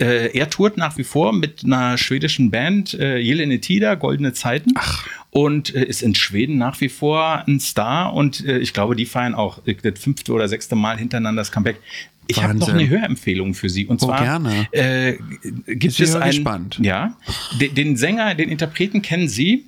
Äh, er tourt nach wie vor mit einer schwedischen Band, äh, Jelene Tida, Goldene Zeiten. Ach. Und äh, ist in Schweden nach wie vor ein Star. Und äh, ich glaube, die feiern auch äh, das fünfte oder sechste Mal hintereinander das Comeback. Ich habe noch eine Hörempfehlung für Sie. Und Oh, zwar gerne. Äh, gibt bin es einen, gespannt. Ja, den, den Sänger, den Interpreten kennen Sie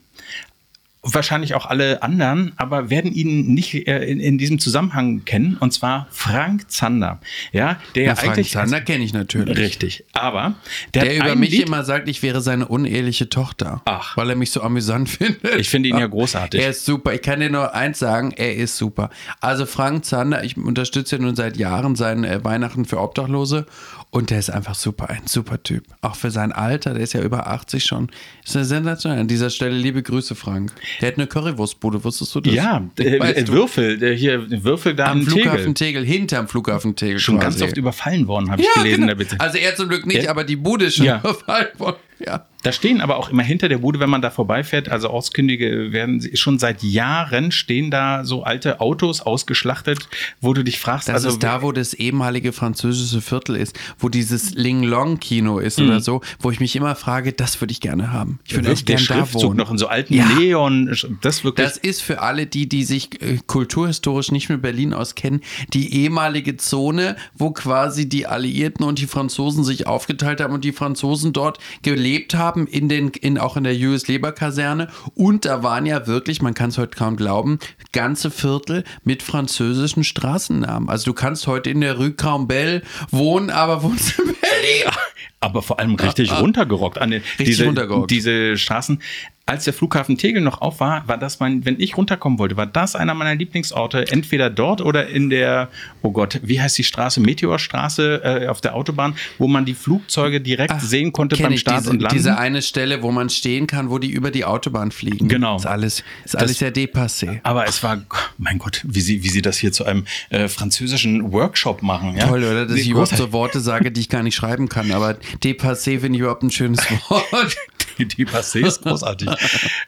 wahrscheinlich auch alle anderen, aber werden ihn nicht äh, in, in diesem Zusammenhang kennen, und zwar Frank Zander. Ja, der Ja, Frank eigentlich Zander kenne ich natürlich. richtig, aber der, Der über mich Lied, immer sagt, ich wäre seine uneheliche Tochter. Ach. Weil er mich so amüsant <laughs> findet. Ich finde ihn ja großartig. Er ist super. Ich kann dir nur eins sagen, er ist super. Also Frank Zander, ich unterstütze ja nun seit Jahren sein äh, Weihnachten für Obdachlose und der ist einfach super, ein super Typ. Auch für sein Alter, der ist ja über 80 schon. Ist eine Sensation. An dieser Stelle liebe Grüße, Frank. Der hat eine Currywurstbude, wusstest du das? ja, äh, äh? Würfel, der hier Würfel da Am Flughafen Tegel. Tegel, hinterm Flughafen Tegel. Schon quasi. ganz oft überfallen worden, habe ich gelesen, genau. Also er zum Glück nicht, Ja. aber die Bude ist schon Ja. überfallen worden. Ja. Da stehen aber auch immer hinter der Bude, wenn man da vorbeifährt, also Ortskündige werden sie- schon seit Jahren stehen da so alte Autos ausgeschlachtet, wo du dich fragst, Das also ist da, wo das ehemalige französische Viertel ist, wo dieses Ling-Long-Kino ist Mhm. oder so, wo ich mich immer frage, das würde ich gerne haben. Ich würde echt der gerne da wohnen. noch in so alten Ja. Neon, das wirklich Das ist für alle die, die sich äh, kulturhistorisch nicht mit Berlin auskennen, die ehemalige Zone, wo quasi die Alliierten und die Franzosen sich aufgeteilt haben und die Franzosen dort gelebt haben, in den, in, auch in der Julius-Leber-Kaserne. Und da waren ja wirklich, man kann es heute kaum glauben, ganze Viertel mit französischen Straßennamen. Also du kannst heute in der Rue Crambel wohnen, aber wohnst in Berlin. <laughs> aber vor allem richtig runtergerockt an den, diese, runtergerockt. diese Straßen. Als der Flughafen Tegel noch auf war, war das mein, wenn ich runterkommen wollte, war das einer meiner Lieblingsorte. Entweder dort oder in der, oh Gott, wie heißt die Straße? Meteorstraße äh, auf der Autobahn, wo man die Flugzeuge direkt sehen konnte beim Start diese, und Landen. Diese eine Stelle, wo man stehen kann, wo die über die Autobahn fliegen. Genau. Ist alles, ist alles ja dépassé. aber es war, mein Gott, wie sie, wie sie das hier zu einem äh, französischen Workshop machen. Ja? Toll, oder? Dass Nee, ich überhaupt so Worte sage, die ich gar nicht schreiben kann. Aber dépassé finde ich überhaupt ein schönes <laughs> Wort. <laughs> Die, die Passé ist großartig.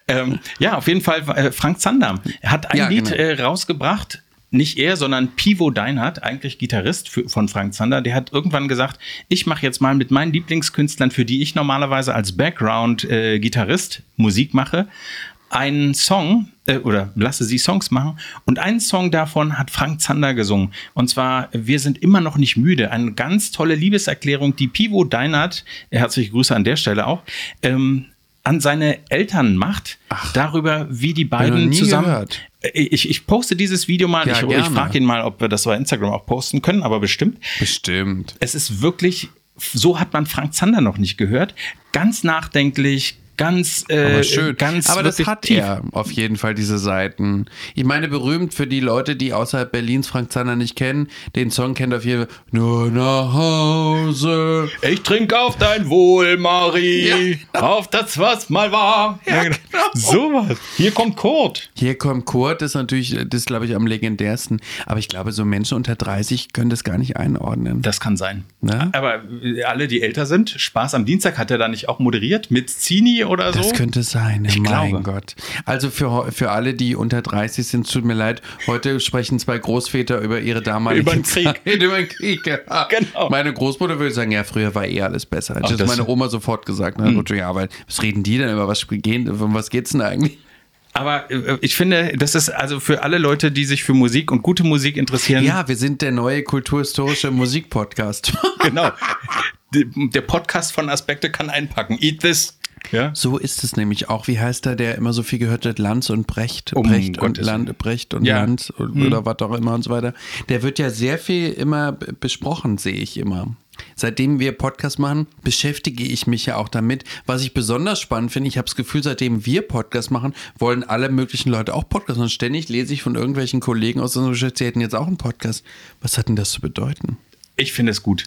ähm, ja, auf jeden Fall, äh, Frank Zander hat ein Ja, Lied genau. äh, rausgebracht. Nicht er, sondern Pivo Deinhardt, eigentlich Gitarrist für, von Frank Zander, der hat irgendwann gesagt, ich mache jetzt mal mit meinen Lieblingskünstlern, für die ich normalerweise als Background-Gitarrist Musik mache, einen Song äh, oder lasse sie Songs machen. Und einen Song davon hat Frank Zander gesungen. Und zwar Wir sind immer noch nicht müde. Eine ganz tolle Liebeserklärung, die Pivo Deinhardt, herzliche Grüße an der Stelle auch, ähm, an seine Eltern macht, darüber, wie die beiden zusammen. gehört. Ich, ich poste dieses Video mal. Ja, ich ich gerne. frage ihn mal, ob wir das bei Instagram auch posten können, aber bestimmt. Bestimmt. Es ist wirklich, so hat man Frank Zander noch nicht gehört. Ganz nachdenklich, ganz, äh, Aber schön. ganz Aber das hat tief. er auf jeden Fall, diese Seiten. Ich meine, berühmt für die Leute, die außerhalb Berlins Frank Zander nicht kennen. Den Song kennt auf jeden Fall. Nur nach Hause. Ich trinke auf dein Wohl, Marie. Ja, genau. Auf das, was mal war. Ja, genau. So was. Hier kommt Kurt. Hier kommt Kurt, das ist natürlich, das ist, glaube ich, am legendärsten. Aber ich glaube, so Menschen unter 30 können das gar nicht einordnen. Das kann sein. Ne? Aber äh, alle, die älter sind, Spaß am Dienstag hat er da nicht auch moderiert mit Zini oder so? Das könnte sein, Ich mein glaube. Gott. Also für, für alle, die unter 30 sind, tut mir leid, heute sprechen zwei Großväter über ihre damalige Über den Krieg. Zeit, <laughs> über den Krieg. Ja. Genau. Meine Großmutter würde sagen, ja, früher war eh alles besser. Das Ach, hat das- meine Oma sofort gesagt. Na, gut, Ja, weil was reden die denn über was gehen, um was geht's denn eigentlich? Aber äh, ich finde, das ist also für alle Leute, die sich für Musik und gute Musik interessieren. Ja, wir sind der neue kulturhistorische Musikpodcast. <laughs> genau. Der Podcast von Aspekte kann einpacken. Eat this. Ja. So ist es nämlich auch. Wie heißt der, der immer so viel gehört hat? Lanz und Brecht. Um Brecht und Gottes. Land, Brecht und Ja. Lanz und- oder was auch immer und so weiter. Der wird ja sehr viel immer besprochen, sehe ich immer. Seitdem wir Podcast machen, beschäftige ich mich ja auch damit. Was ich besonders spannend finde, ich habe das Gefühl, seitdem wir Podcast machen, wollen alle möglichen Leute auch Podcast. Und ständig lese ich von irgendwelchen Kollegen aus unserer Geschäft, sie hätten jetzt auch einen Podcast. Was hat denn das zu bedeuten? Ich finde es gut.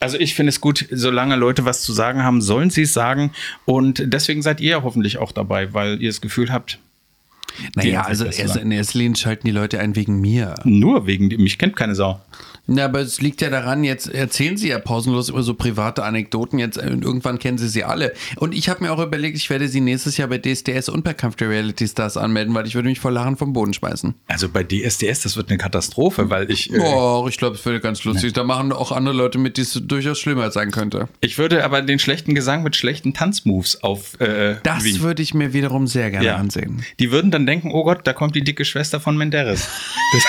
Also ich finde es gut, solange Leute was zu sagen haben, sollen sie es sagen. Und deswegen seid ihr hoffentlich auch dabei, weil ihr das Gefühl habt, Naja, also erst, in erster Linie schalten die Leute ein wegen mir. nur wegen dem, mich kennt keine Sau. Na, aber es liegt ja daran, jetzt erzählen sie ja pausenlos immer so private Anekdoten, jetzt äh, und irgendwann kennen sie sie alle. Und ich habe mir auch überlegt, ich werde sie nächstes Jahr bei DSDS und bei Kampf der Reality Stars anmelden, weil ich würde mich vor Lachen vom Boden schmeißen. Also bei DSDS, das wird eine Katastrophe, weil ich, äh, Oh, ich glaube, es würde ganz lustig. Da machen auch andere Leute mit, die es durchaus schlimmer sein könnte. ich würde aber den schlechten Gesang mit schlechten Tanzmoves auf äh, Das würde ich mir wiederum sehr gerne ja. ansehen. Die würden dann denken, oh Gott, da kommt die dicke Schwester von Menderes. Das,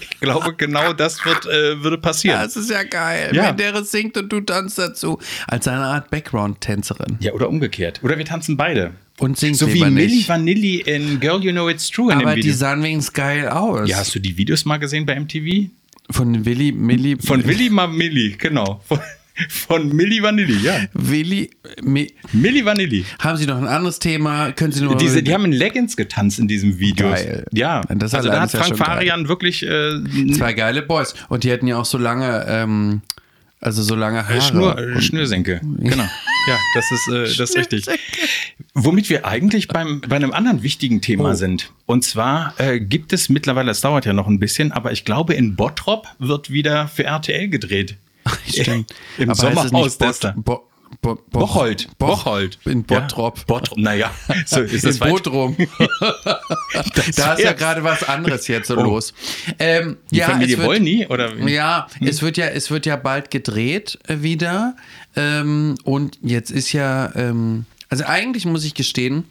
ich glaube, genau das wird, äh, würde passieren. Das ist ja geil. Ja. Wenn der es singt und du tanzt dazu. Als eine Art Background-Tänzerin. Ja, oder umgekehrt. Oder wir tanzen beide. Und singt So wie Milli nicht. Vanilli in Girl You Know It's True in Aber die sahen wenigstens geil aus. ja, hast du die Videos mal gesehen bei MTV? Von Willi, Milli. Von Willi mal Milli, genau. Von, von Milli Vanilli, ja. Willi. Mi, Milli Vanilli. haben Sie noch ein anderes Thema? Können Sie nur Diese, die haben in Leggings getanzt in diesem Video. Geil. Ja, Das also da hat ist ja Frank schon geil. Farian wirklich äh, zwei geile Boys. Und die hatten ja auch so lange, ähm, also so lange Haare. Schnur, äh, Schnürsenkel. <laughs> Genau. Ja, das ist, äh, das ist richtig. Womit wir eigentlich beim, bei einem anderen wichtigen Thema Oh. sind. Und zwar äh, gibt es mittlerweile, das dauert ja noch ein bisschen, aber ich glaube, in Bottrop wird wieder für RTL gedreht. <laughs> Stimmt. Im Aber es Sommerhaus Dester. Bo, Bo, Bo, Bocholt. Bo- Bocholt. In Bottrop. Ja, Bottrop. Naja, <laughs> so ist das in weit- Bodrum. <laughs> da ist ja gerade was anderes jetzt so Oh. los. Ähm, Die ja, Familie es wird, Wollny? Oder wie? Ja, es wird ja, es wird ja bald gedreht äh, wieder. Ähm, und jetzt ist ja, ähm, also eigentlich muss ich gestehen,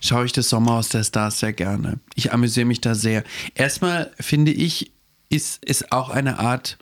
schaue ich das Sommerhaus der Stars sehr gerne. Ich amüsiere mich da sehr. Erstmal finde ich, ist, ist auch eine Art,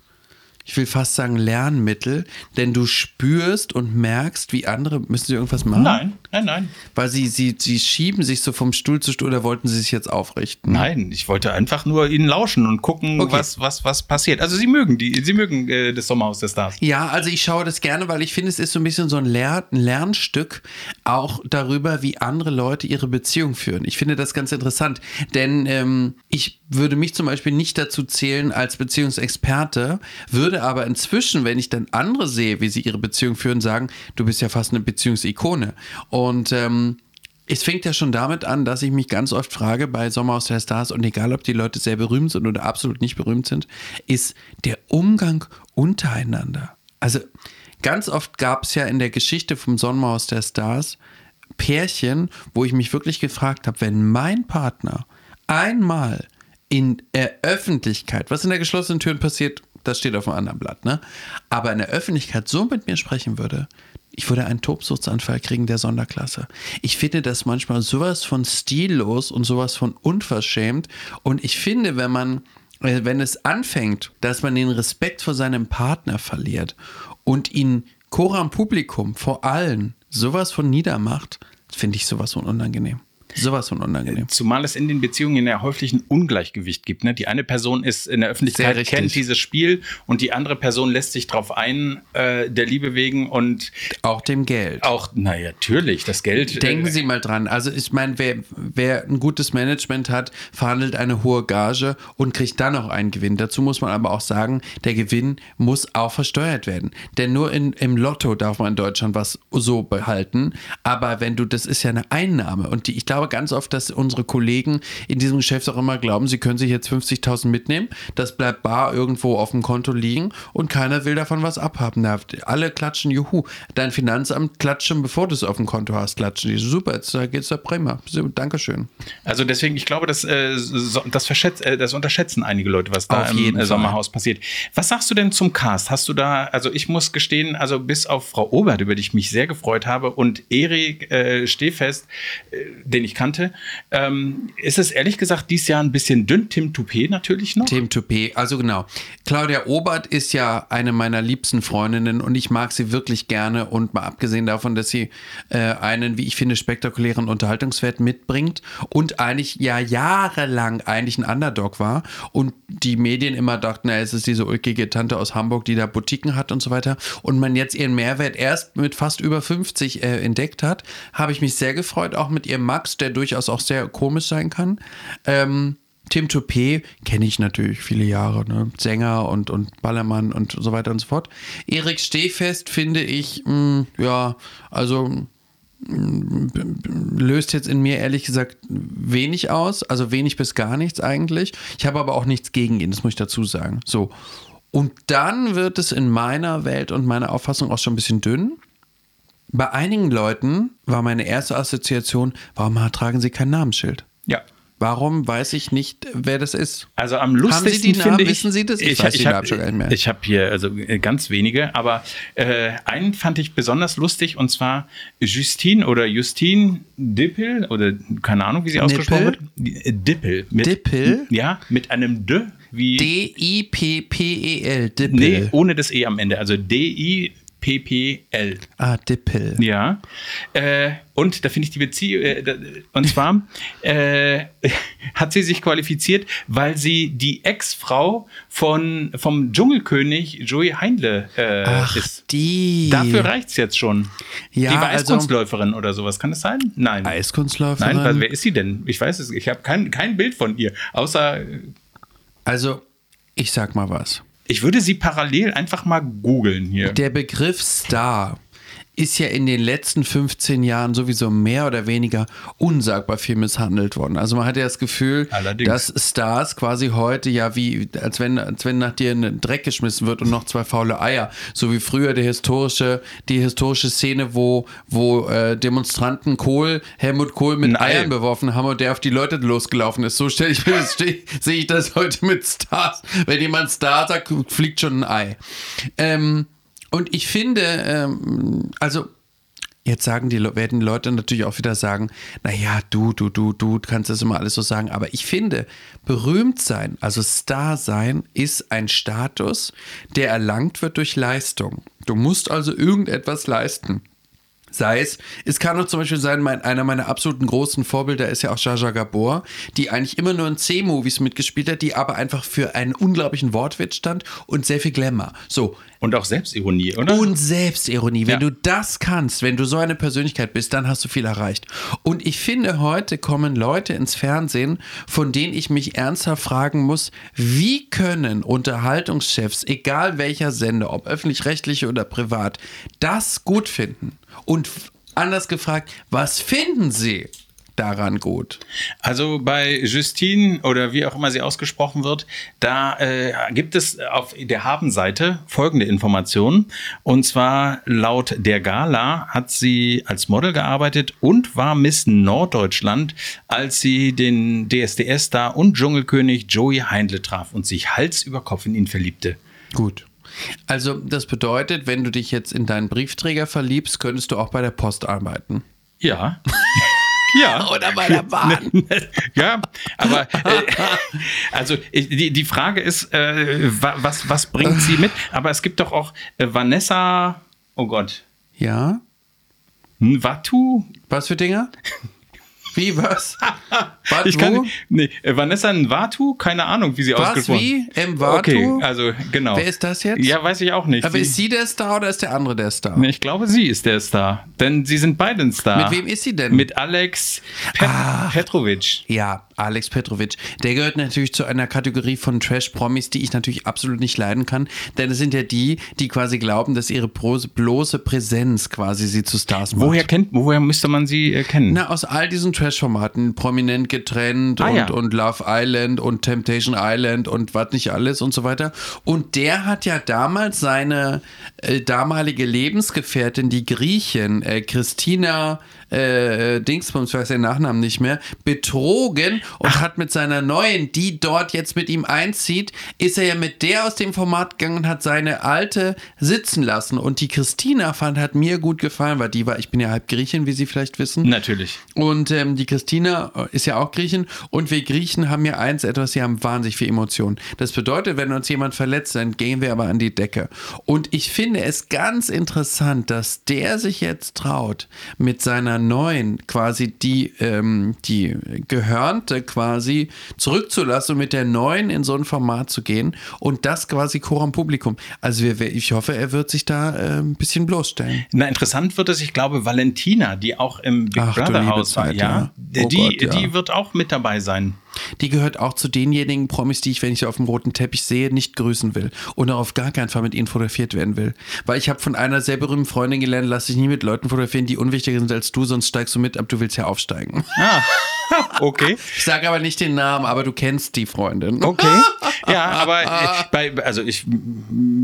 ich will fast sagen, Lernmittel, denn du spürst und merkst, wie andere, müssen sie irgendwas machen? Nein, nein, nein. Weil sie, sie, sie schieben sich so vom Stuhl zu Stuhl oder wollten sie sich jetzt aufrichten? Nein, ich wollte einfach nur ihnen lauschen und gucken, Okay. was, was, was passiert. Also sie mögen die, sie mögen äh, das Sommerhaus der Stars. Ja, also ich schaue das gerne, weil ich finde, es ist so ein bisschen so ein, Lehr ein Lernstück auch darüber, wie andere Leute ihre Beziehung führen. Ich finde das ganz interessant, denn ähm, ich würde mich zum Beispiel nicht dazu zählen als Beziehungsexperte, würde aber inzwischen, wenn ich dann andere sehe, wie sie ihre Beziehung führen, sagen, du bist ja fast eine Beziehungsikone. Und ähm, es fängt ja schon damit an, dass ich mich ganz oft frage bei Sommerhaus der Stars und egal, ob die Leute sehr berühmt sind oder absolut nicht berühmt sind, ist der Umgang untereinander. Also ganz oft gab es ja in der Geschichte vom Sommerhaus der Stars Pärchen, wo ich mich wirklich gefragt habe, wenn mein Partner einmal in der Öffentlichkeit, was in der geschlossenen Türen passiert, das steht auf einem anderen Blatt, ne? Aber in der Öffentlichkeit so mit mir sprechen würde, ich würde einen Tobsuchtsanfall kriegen der Sonderklasse. Ich finde das manchmal sowas von stillos und sowas von unverschämt. Und ich finde, wenn man, äh, wenn es anfängt, dass man den Respekt vor seinem Partner verliert und ihn Coram Publikum vor allen sowas von niedermacht, finde ich sowas von unangenehm. Sowas von unangenehm. Zumal es in den Beziehungen ja häufig ein Ungleichgewicht gibt. Ne? Die eine Person ist in der Öffentlichkeit, kennt dieses Spiel und die andere Person lässt sich drauf ein, äh, der Liebe wegen und Auch dem Geld. auch, naja, natürlich, das Geld. Denken äh, Sie mal dran. Also ich meine, wer, wer ein gutes Management hat, verhandelt eine hohe Gage und kriegt dann auch einen Gewinn. Dazu muss man aber auch sagen, der Gewinn muss auch versteuert werden. Denn nur in, im Lotto darf man in Deutschland was so behalten. Aber wenn du, das ist ja eine Einnahme. Und die, ich glaube ganz oft, dass unsere Kollegen in diesem Geschäft auch immer glauben, sie können sich jetzt 50.000 mitnehmen. Das bleibt bar irgendwo auf dem Konto liegen und keiner will davon was abhaben. Alle klatschen, juhu. Dein Finanzamt klatscht schon, bevor du es auf dem Konto hast, klatschen die. Super, jetzt äh, geht's da prima. Dankeschön. Also deswegen, ich glaube, das, äh, so, das, äh, das unterschätzen einige Leute, was da Auf im äh, Fall. Sommerhaus passiert. Was sagst du denn zum Cast? Hast du da, also ich muss gestehen, also bis auf Frau Obert, über die ich mich sehr gefreut habe, und Erik äh, Stehfest, äh, den ich kannte. Ähm, ist es ehrlich gesagt dieses Jahr ein bisschen dünn? Tim Toupé natürlich noch? Tim Toupé, also genau. Claudia Obert ist ja eine meiner liebsten Freundinnen und ich mag sie wirklich gerne und mal abgesehen davon, dass sie äh, einen, wie ich finde, spektakulären Unterhaltungswert mitbringt und eigentlich ja jahrelang eigentlich ein Underdog war und die Medien immer dachten, na, es ist diese ulkige Tante aus Hamburg, die da Boutiquen hat und so weiter und man jetzt ihren Mehrwert erst mit fast über 50 äh, entdeckt hat, habe ich mich sehr gefreut, auch mit ihrem Max, der durchaus auch sehr komisch sein kann. Ähm, Tim Toupé kenne ich natürlich viele Jahre, ne? Sänger und, und Ballermann und so weiter und so fort. Erik Stehfest finde ich, mh, ja, also mh, löst jetzt in mir ehrlich gesagt wenig aus, also wenig bis gar nichts eigentlich. Ich habe aber auch nichts gegen ihn, das muss ich dazu sagen. So. Und dann wird es in meiner Welt und meiner Auffassung auch schon ein bisschen dünn. Bei einigen Leuten war meine erste Assoziation, warum tragen sie kein Namensschild? Ja. Warum weiß ich nicht, wer das ist? Also am lustigsten Haben Sie die Namen? finde ich, Wissen Sie das? Ich Ich, weiß ich, Namen habe ich hab hier also äh, ganz wenige, aber äh, einen fand ich besonders lustig und zwar Justine oder Justine Dippel oder keine Ahnung, wie sie ausgesprochen wird. Äh, Dippel. Mit, Dippel? Ja, mit einem D wie D-I-P-P-E-L. Dippel. nee, ohne das E am Ende, also D I P P L. Ah, Dippel. Ja. Äh, und da finde ich die Beziehung, äh, da- und zwar <laughs> äh, hat sie sich qualifiziert, weil sie die Ex-Frau von, vom Dschungelkönig Joey Heindle äh, Ach, ist. die. Dafür reicht's jetzt schon. Ja, die war also- Eiskunstläuferin oder sowas. Kann das sein? Nein. Eiskunstläuferin. Nein, weil, wer ist sie denn? Ich weiß es, ich habe kein, kein Bild von ihr. Außer, Also, ich sag mal was. Ich würde sie parallel einfach mal googeln hier. Der Begriff Star ist ja in den letzten 15 Jahren sowieso mehr oder weniger unsagbar viel misshandelt worden. Also man hat ja das Gefühl, Allerdings. dass Stars quasi heute ja wie, als wenn, als wenn nach dir ein Dreck geschmissen wird und noch zwei faule Eier. So wie früher die historische, die historische Szene, wo, wo äh, Demonstranten Kohl, Helmut Kohl mit Ein Ei. Eiern beworfen haben und der auf die Leute losgelaufen ist. So stelle ich mir das, sehe ich das heute mit Stars. Wenn jemand Star sagt, fliegt schon ein Ei. Ähm, und ich finde, ähm, also Jetzt sagen die, werden die Leute natürlich auch wieder sagen, naja, du, du, du, du kannst das immer alles so sagen. Aber ich finde, berühmt sein, also Star sein, ist ein Status, der erlangt wird durch Leistung. Du musst also irgendetwas leisten. Sei es, es kann auch zum Beispiel sein, mein, einer meiner absoluten großen Vorbilder ist ja auch Jaja Gabor, die eigentlich immer nur in C-Movies mitgespielt hat, die aber einfach für einen unglaublichen Wortwitz stand und sehr viel Glamour. So, Und auch Selbstironie, oder? und Selbstironie. Wenn Ja. du das kannst, wenn du so eine Persönlichkeit bist, dann hast du viel erreicht. Und ich finde, heute kommen Leute ins Fernsehen, von denen ich mich ernsthaft fragen muss, wie können Unterhaltungschefs, egal welcher Sender, ob öffentlich-rechtliche oder privat, das gut finden? Und anders gefragt, was finden sie daran gut? Also bei Justine oder wie auch immer sie ausgesprochen wird, da äh, gibt es auf der Habenseite folgende Informationen. Und zwar laut der Gala hat sie als Model gearbeitet und war Miss Norddeutschland, als sie den DSDS-Star und Dschungelkönig Joey Heindle traf und sich Hals über Kopf in ihn verliebte. Gut. Also das bedeutet, wenn du dich jetzt in deinen Briefträger verliebst, könntest du auch bei der Post arbeiten. Ja. <laughs> Ja. Oder bei der Bahn. <laughs> ja, aber äh, also die, die Frage ist, äh, wa- was, was bringt sie mit? Aber es gibt doch auch äh, Vanessa, oh Gott, Ja? Nwatu? Was für Dinger? <laughs> Wie, was? <laughs> Ich kann, nee, äh, Vanessa Nwatu? Keine Ahnung, wie sie Was, ausgesprochen wie? Mwatu? Okay, also genau. Wer ist das jetzt? Ja, weiß ich auch nicht. Aber ist sie der Star oder ist der andere der Star? Nee, ich glaube, sie ist der Star. Denn sie sind beide ein Star. Mit wem ist sie denn? Mit Alex Pet Petrovic. Ja, Alex Petrovic. Der gehört natürlich zu einer Kategorie von Trash-Promis, die ich natürlich absolut nicht leiden kann. Denn es sind ja die, die quasi glauben, dass ihre bloße, Präsenz quasi sie zu Stars macht. Woher kennt, woher müsste man sie äh, kennen? Na, aus all diesen Trash-Formaten, prominent getrennt Ah, und, ja. und Love Island und Temptation Island und was nicht alles und so weiter. Und der hat ja damals seine äh, damalige Lebensgefährtin, die Griechin, äh, Christina äh, Dingsbums, ich weiß den Nachnamen nicht mehr, betrogen und hat mit seiner neuen, die dort jetzt mit ihm einzieht, ist er ja mit der aus dem Format gegangen und hat seine alte sitzen lassen. Und die Christina fand, hat mir gut gefallen, weil die war, ich bin ja halb Griechin, wie Sie vielleicht wissen. Natürlich. Und ähm, die Christina äh, ist ja auch Griechin und wir Griechen haben ja eins etwas, sie haben wahnsinnig viel Emotionen. Das bedeutet, wenn uns jemand verletzt, dann gehen wir aber an die Decke. Und ich finde es ganz interessant, dass der sich jetzt traut, mit seiner neuen, quasi die, ähm, die Gehörnte quasi zurückzulassen und mit der neuen in so ein Format zu gehen und das quasi Choram Publikum. Also wir, ich hoffe, er wird sich da äh, ein bisschen bloßstellen. Na, interessant wird es, ich glaube, Valentina, die auch im Big Ach, Brother Haus war, Zeit, ja, ja. Oh die, Gott, ja. die wird auch mit dabei sein. Die gehört auch zu denjenigen Promis, die ich, wenn ich sie auf dem roten Teppich sehe, nicht grüßen will. Und auf gar keinen Fall mit ihnen fotografiert werden will. Weil ich habe von einer sehr berühmten Freundin gelernt, lass dich nie mit Leuten fotografieren, die unwichtiger sind als du, sonst steigst du mit ab, du willst ja aufsteigen. Ah, <laughs> okay. Ich sage aber nicht den Namen, aber du kennst die Freundin. Okay. <laughs> Ja, aber bei, also ich,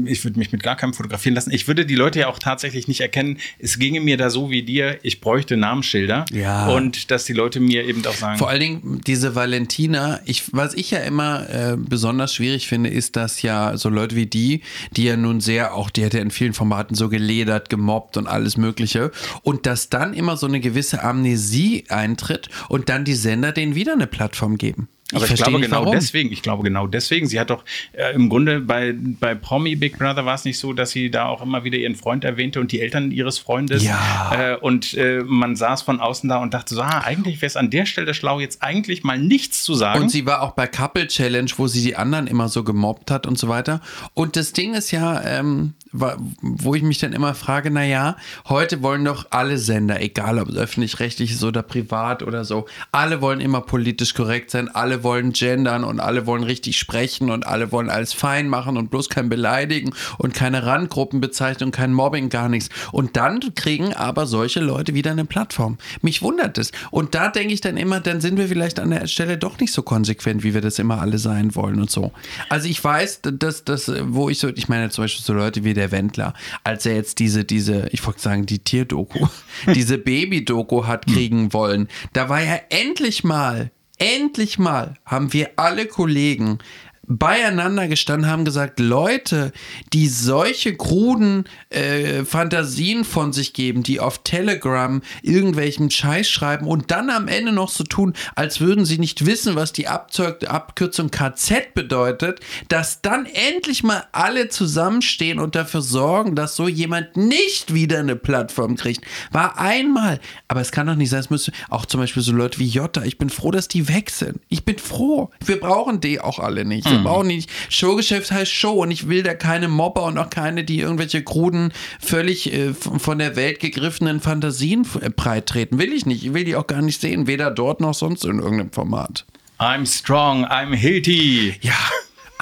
ich würde mich mit gar keinem fotografieren lassen. Ich würde die Leute ja auch tatsächlich nicht erkennen. Es ginge mir da so wie dir, ich bräuchte Namensschilder. Ja. Und dass die Leute mir eben auch sagen. Vor allen Dingen diese Valentina, ich, was ich ja immer äh, besonders schwierig finde, ist, dass ja so Leute wie die, die ja nun sehr, auch die hat ja in vielen Formaten so geledert, gemobbt und alles Mögliche, und dass dann immer so eine gewisse Amnesie eintritt und dann die Sender denen wieder eine Plattform geben. Aber ich, verstehe glaube genau warum. deswegen, ich glaube genau deswegen. Sie hat doch äh, im Grunde bei, bei Promi Big Brother war es nicht so, dass sie da auch immer wieder ihren Freund erwähnte und die Eltern ihres Freundes. Ja. Äh, und äh, man saß von außen da und dachte so, ah, eigentlich wäre es an der Stelle schlau, jetzt eigentlich mal nichts zu sagen. Und sie war auch bei Couple Challenge, wo sie die anderen immer so gemobbt hat und so weiter. Und das Ding ist ja, ähm, wo ich mich dann immer frage, naja, heute wollen doch alle Sender, egal ob öffentlich-rechtlich ist oder privat oder so, alle wollen immer politisch korrekt sein, alle wollen gendern und alle wollen richtig sprechen und alle wollen alles fein machen und bloß kein Beleidigen und keine Randgruppenbezeichnung, kein Mobbing, gar nichts. Und dann kriegen aber solche Leute wieder eine Plattform. Mich wundert es. Und da denke ich dann immer, dann sind wir vielleicht an der Stelle doch nicht so konsequent, wie wir das immer alle sein wollen und so. Also ich weiß, dass das, wo ich so, ich meine zum Beispiel so Leute wie der Wendler, als er jetzt diese, diese, ich wollte sagen, die Tierdoku, <laughs> diese Baby-Doku hat kriegen wollen, da war ja endlich mal, endlich mal haben wir alle Kollegen beieinander gestanden, haben gesagt, Leute, die solche kruden äh, Fantasien von sich geben, die auf Telegram irgendwelchen Scheiß schreiben und dann am Ende noch so tun, als würden sie nicht wissen, was die Abzeug Abkürzung KZ bedeutet, dass dann endlich mal alle zusammenstehen und dafür sorgen, dass so jemand nicht wieder eine Plattform kriegt. War einmal. Aber es kann doch nicht sein, es müsste auch zum Beispiel so Leute wie Jota, ich bin froh, dass die weg sind. Ich bin froh. Wir brauchen die auch alle nicht. Wir brauchen die nicht. Showgeschäft heißt Show und ich will da keine Mobber und auch keine, die irgendwelche kruden, völlig äh, von von der Welt gegriffenen Fantasien äh, breit treten. Will ich nicht. Ich will die auch gar nicht sehen, weder dort noch sonst in irgendeinem Format. I'm strong, I'm Hilti. Ja.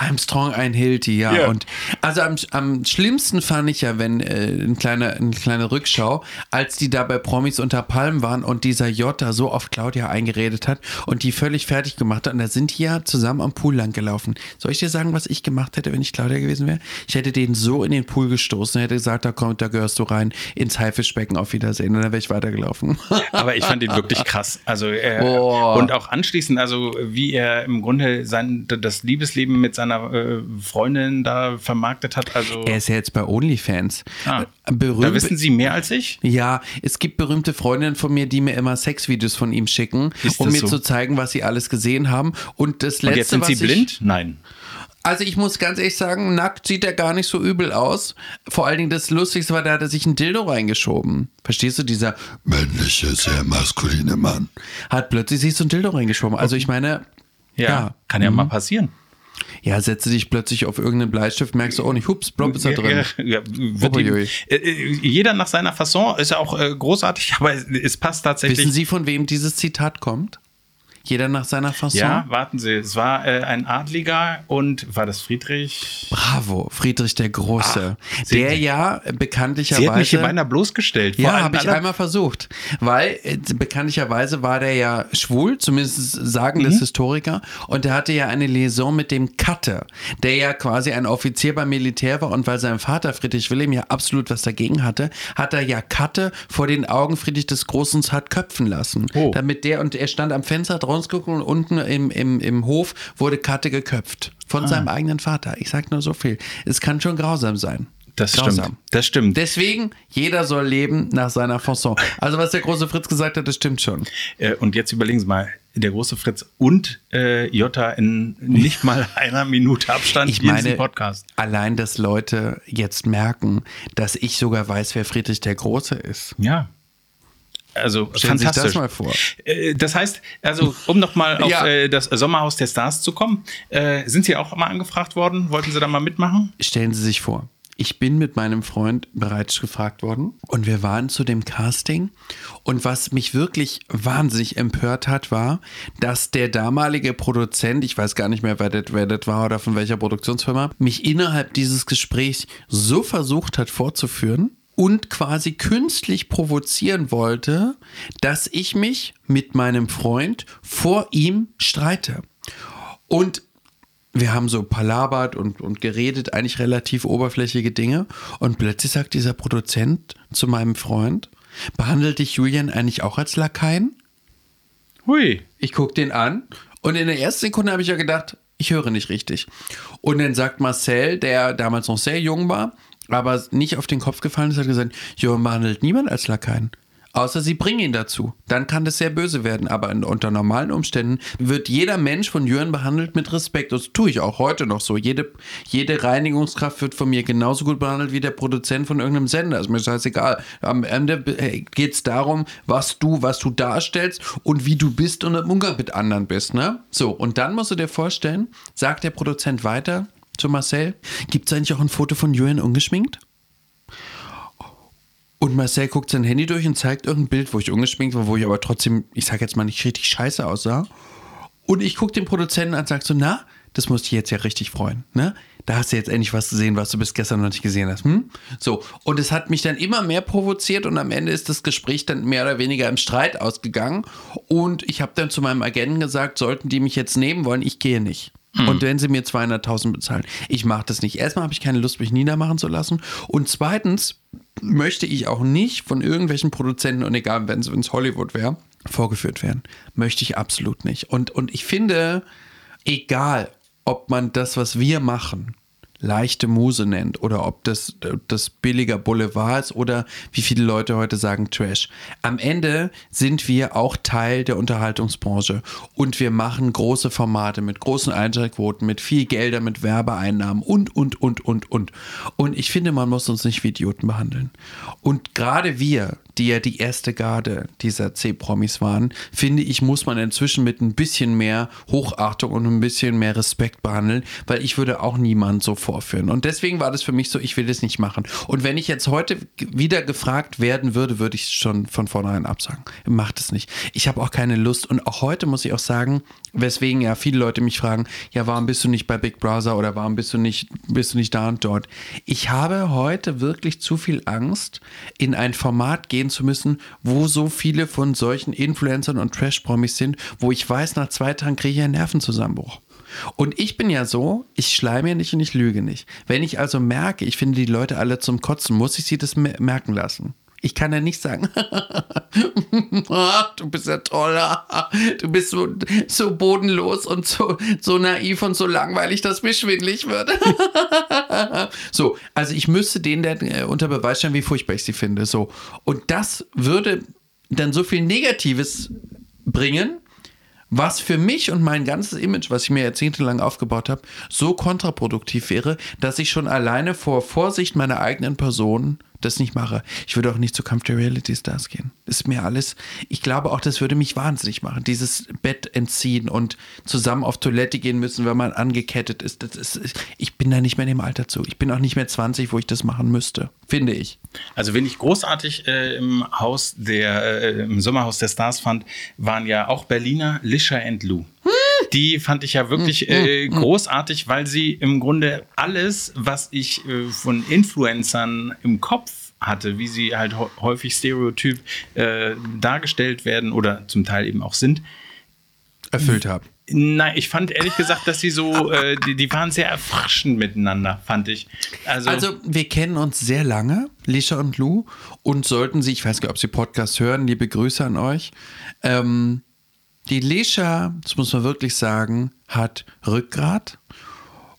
I'm strong, ein Hilti, ja. Ja. Und also am, am schlimmsten fand ich ja, wenn äh, ein kleiner, eine kleine Rückschau, als die da bei Promis unter Palmen waren und dieser Jota so auf Claudia eingeredet hat und die völlig fertig gemacht hat. Und da sind die ja zusammen am Pool lang gelaufen. Soll ich dir sagen, was ich gemacht hätte, wenn ich Claudia gewesen wäre? Ich hätte den so in den Pool gestoßen und hätte gesagt, da kommt, da gehörst du rein ins Haifischbecken auf Wiedersehen. Und dann wäre ich weitergelaufen. <laughs> Aber ich fand ihn wirklich krass. Also äh, und auch anschließend, also wie er im Grunde sein das Liebesleben mit seiner äh, Freundin da vermarktet hat. Also er ist ja jetzt bei OnlyFans. ah, Berühmt, da wissen Sie mehr als ich. Ja, es gibt berühmte Freundinnen von mir, die mir immer Sexvideos von ihm schicken, um mir so? zu zeigen, was sie alles gesehen haben. Und das letzte, Und jetzt sind Sie blind? Nein. Also ich muss ganz ehrlich sagen, nackt sieht er gar nicht so übel aus. Vor allen Dingen das Lustigste war, da hat er sich ein Dildo reingeschoben. Verstehst du? Dieser männliche, sehr maskuline Mann hat plötzlich sich so ein Dildo reingeschoben. Also ich meine, Ja, Ja. kann ja mal passieren. Ja, setze dich plötzlich auf irgendeinen Bleistift, merkst du, oh nicht, hups, plopp ist da drin. Ja, ja, äh, äh, jeder nach seiner Fasson ist ja auch äh, großartig, <laughs> aber es, es passt tatsächlich. Wissen Sie, von wem dieses Zitat kommt? Jeder nach seiner Fasson? ja, warten Sie, es war äh, ein Adliger und war das Friedrich? Bravo, Friedrich der Große. Sehen der Sie. ja bekanntlicherweise. Sie hat mich hier beinahe bloßgestellt. Ja, habe ich einmal versucht. Weil äh, bekanntlicherweise war der ja schwul, zumindest sagen Mhm. das Historiker. Und der hatte ja eine Liaison mit dem Katte, der ja quasi ein Offizier beim Militär war. Und weil sein Vater Friedrich Wilhelm ja absolut was dagegen hatte, hat er ja Katte vor den Augen Friedrich des Großen hat köpfen lassen. Oh. Damit der, und er stand am Fenster, hat und unten im, im, im Hof wurde Katte geköpft. Ah. Von seinem eigenen Vater. Ich sag nur so viel. Es kann schon grausam sein. Das Grausam. stimmt. Das stimmt. Deswegen, jeder soll leben nach seiner Fasson. Also, was der große Fritz gesagt hat, das stimmt schon. Äh, und jetzt überlegen Sie mal, der große Fritz und äh, Jota in nicht mal <laughs> einer Minute Abstand Ich in meine, diesem Podcast. allein, dass Leute jetzt merken, dass ich sogar weiß, wer Friedrich der Große ist. Ja. Also Stellen Sie sich fantastisch. das mal vor. Äh, Das heißt, also um nochmal auf Ja. äh, das Sommerhaus der Stars zu kommen, äh, sind Sie auch mal angefragt worden? Wollten Sie da mal mitmachen? Stellen Sie sich vor, ich bin mit meinem Freund bereits gefragt worden und wir waren zu dem Casting und was mich wirklich wahnsinnig empört hat, war, dass der damalige Produzent, ich weiß gar nicht mehr, wer das war oder von welcher Produktionsfirma, mich innerhalb dieses Gesprächs so versucht hat vorzuführen und quasi künstlich provozieren wollte, dass ich mich mit meinem Freund vor ihm streite. Und wir haben so palabert und, und geredet, eigentlich relativ oberflächliche Dinge. Und plötzlich sagt dieser Produzent zu meinem Freund, behandelt dich Julian eigentlich auch als Lakaien? Hui. Ich gucke den an und in der ersten Sekunde habe ich ja gedacht, ich höre nicht richtig. Und dann sagt Marcel, der damals noch sehr jung war, aber nicht auf den Kopf gefallen ist, hat gesagt, Johann behandelt niemand als Lakaien. Außer sie bringen ihn dazu. Dann kann das sehr böse werden. Aber in, unter normalen Umständen wird jeder Mensch von Jürgen behandelt mit Respekt. Das tue ich auch heute noch so. Jede, jede Reinigungskraft wird von mir genauso gut behandelt wie der Produzent von irgendeinem Sender. Ist mir scheißegal. Am Ende geht es darum, was du, was du darstellst und wie du bist und im Umgang mit anderen bist. Ne? So, und dann musst du dir vorstellen, sagt der Produzent weiter zu Marcel, gibt es eigentlich auch ein Foto von Jürgen ungeschminkt? Und Marcel guckt sein Handy durch und zeigt irgendein Bild, wo ich ungeschminkt war, wo ich aber trotzdem, ich sag jetzt mal, nicht richtig scheiße aussah. Und ich gucke den Produzenten an und sag so, na, das muss dich jetzt ja richtig freuen, ne? Da hast du jetzt endlich was gesehen, was du bis gestern noch nicht gesehen hast. Hm? So, und es hat mich dann immer mehr provoziert und am Ende ist das Gespräch dann mehr oder weniger im Streit ausgegangen. Und ich habe dann zu meinem Agenten gesagt, sollten die mich jetzt nehmen wollen, ich gehe nicht. Und wenn sie mir 200.000 bezahlen, ich mache das nicht. Erstmal habe ich keine Lust, mich niedermachen zu lassen. Und zweitens möchte ich auch nicht von irgendwelchen Produzenten, und egal, wenn es Hollywood wäre, vorgeführt werden. Möchte ich absolut nicht. Und, und ich finde, egal, ob man das, was wir machen, leichte Muse nennt oder ob das, das billiger Boulevard ist oder wie viele Leute heute sagen Trash. Am Ende sind wir auch Teil der Unterhaltungsbranche und wir machen große Formate mit großen Einschaltquoten, mit viel Gelder, mit Werbeeinnahmen und, und, und, und, und. Und ich finde, man muss uns nicht wie Idioten behandeln. Und gerade wir, die ja die erste Garde dieser C-Promis waren, finde ich, muss man inzwischen mit ein bisschen mehr Hochachtung und ein bisschen mehr Respekt behandeln, weil ich würde auch niemand so vorführen. Und deswegen war das für mich so, ich will das nicht machen. Und wenn ich jetzt heute wieder gefragt werden würde, würde ich schon von vornherein absagen. Macht es nicht. Ich habe auch keine Lust. Und auch heute muss ich auch sagen, weswegen ja viele Leute mich fragen, ja, warum bist du nicht bei Big Brother oder warum bist du nicht, bist du nicht da und dort? Ich habe heute wirklich zu viel Angst, in ein Format gehen zu müssen, wo so viele von solchen Influencern und Trash-Promis sind, wo ich weiß, nach zwei Tagen kriege ich einen Nervenzusammenbruch. Und ich bin ja so, ich schleime nicht und ich lüge nicht. Wenn ich also merke, ich finde die Leute alle zum Kotzen, muss ich sie das merken lassen. Ich kann ja nicht sagen, <laughs> du bist ja toller, <laughs> du bist so, so bodenlos und so, so naiv und so langweilig, dass mir schwindlig wird. <laughs> so, also ich müsste denen dann äh, unter Beweis stellen, wie furchtbar ich sie finde. So. Und das würde dann so viel Negatives bringen, was für mich und mein ganzes Image, was ich mir jahrzehntelang aufgebaut habe, so kontraproduktiv wäre, dass ich schon alleine vor Vorsicht meiner eigenen Person das nicht mache. Ich würde auch nicht zu Kampf der Reality Stars gehen. Das ist mir alles. Ich glaube auch, das würde mich wahnsinnig machen. Dieses Bett entziehen und zusammen auf Toilette gehen müssen, wenn man angekettet ist. Das ist ich bin da nicht mehr in dem Alter zu. Ich bin auch nicht mehr 20, wo ich das machen müsste. Finde ich. Also, wenn ich großartig äh, im Haus der, äh, im Sommerhaus der Stars fand, waren ja auch Berliner Lisha and Lou. Die fand ich ja wirklich äh, großartig, weil sie im Grunde alles, was ich äh, von Influencern im Kopf hatte, wie sie halt häufig stereotyp äh, dargestellt werden oder zum Teil eben auch sind, erfüllt habe. Nein, ich fand ehrlich gesagt, dass sie so, äh, die, die, waren sehr erfrischend miteinander, fand ich. Also, also, wir kennen uns sehr lange, Lisha und Lou, und sollten sie, ich weiß nicht, ob sie Podcast hören, liebe Grüße an euch. Ähm, die Lisha, das muss man wirklich sagen, hat Rückgrat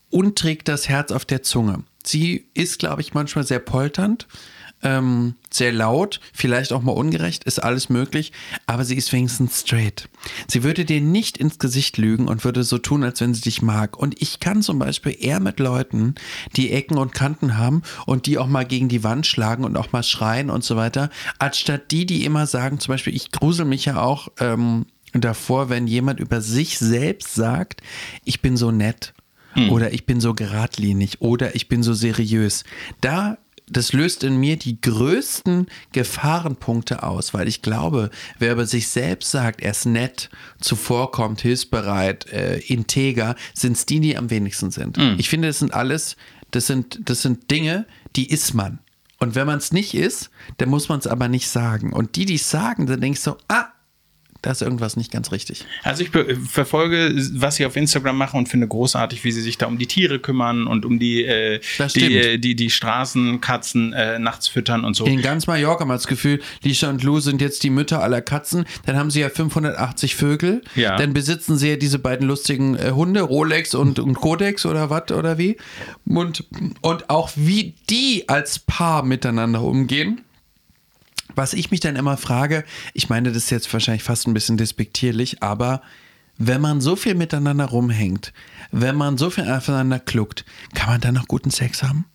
und trägt das Herz auf der Zunge. Sie ist, glaube ich, manchmal sehr polternd ähm, sehr laut, vielleicht auch mal ungerecht, ist alles möglich, aber sie ist wenigstens straight. Sie würde dir nicht ins Gesicht lügen und würde so tun, als wenn sie dich mag. Und ich kann zum Beispiel eher mit Leuten, die Ecken und Kanten haben und die auch mal gegen die Wand schlagen und auch mal schreien und so weiter, anstatt die, die immer sagen, zum Beispiel, ich grusel mich ja auch ähm, davor, wenn jemand über sich selbst sagt, ich bin so nett. Hm. Oder ich bin so geradlinig oder ich bin so seriös. Da das löst in mir die größten Gefahrenpunkte aus, weil ich glaube, wer über sich selbst sagt, er ist nett, zuvorkommt, hilfsbereit, äh, integer, sind es die, die am wenigsten sind. Mhm. Ich finde, das sind alles, das sind, das sind Dinge, die ist man. Und wenn man es nicht ist, dann muss man es aber nicht sagen. Und die, die es sagen, dann denkst du, ah, da ist irgendwas nicht ganz richtig. Also ich verfolge, was sie auf Instagram machen und finde großartig, wie sie sich da um die Tiere kümmern und um die, äh, die, äh, die, die, Straßenkatzen äh, nachts füttern und so. In ganz Mallorca wir das Gefühl, Lisha und Lou sind jetzt die Mütter aller Katzen. Dann haben sie ja 580 Vögel. Ja. Dann besitzen sie ja diese beiden lustigen äh, Hunde, Rolex und, und Codex oder was oder wie. Und, und auch wie die als Paar miteinander umgehen. Was ich mich dann immer frage, ich meine, das ist jetzt wahrscheinlich fast ein bisschen despektierlich, aber wenn man so viel miteinander rumhängt, wenn man so viel aufeinander kluckt, kann man dann noch guten Sex haben?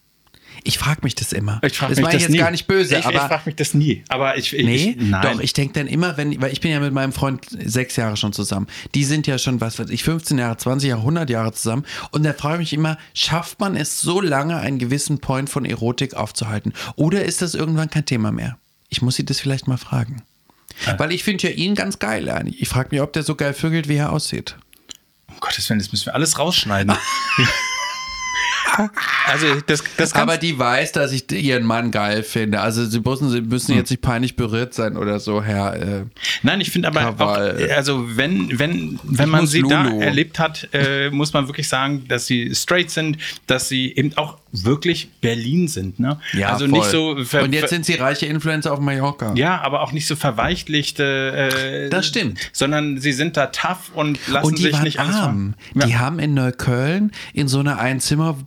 Ich frage mich das immer. Ich frage mich das, das jetzt nie. gar nicht böse, ich, aber ich frage mich das nie. Aber ich, ich nee, ich, doch. Ich denke dann immer, wenn, weil ich bin ja mit meinem Freund sechs Jahre schon zusammen. Die sind ja schon, was weiß ich, 15 Jahre, 20 Jahre, 100 Jahre zusammen. Und da frage ich mich immer, schafft man es so lange, einen gewissen Point von Erotik aufzuhalten? Oder ist das irgendwann kein Thema mehr? Ich muss sie das vielleicht mal fragen. Ja. Weil ich finde ja ihn ganz geil. Ich frage mich, ob der so geil vögelt, wie er aussieht. Um Gottes Willen, das müssen wir alles rausschneiden. <laughs> <laughs> Also das, das Aber die weiß, dass ich ihren Mann geil finde. Also sie müssen, sie müssen hm. jetzt nicht peinlich berührt sein oder so, Herr. Äh, Nein, ich finde aber auch, also wenn, wenn, wenn man sie Lulu. da erlebt hat, äh, muss man wirklich sagen, dass sie straight sind, dass sie eben auch wirklich Berlin sind. Ne? Ja, also voll. nicht so. Und jetzt sind sie reiche Influencer auf Mallorca. Ja, aber auch nicht so verweichlichte. Äh, das stimmt. Sondern sie sind da tough und lassen und sich nicht arm. Ja. Die haben in Neukölln in so einer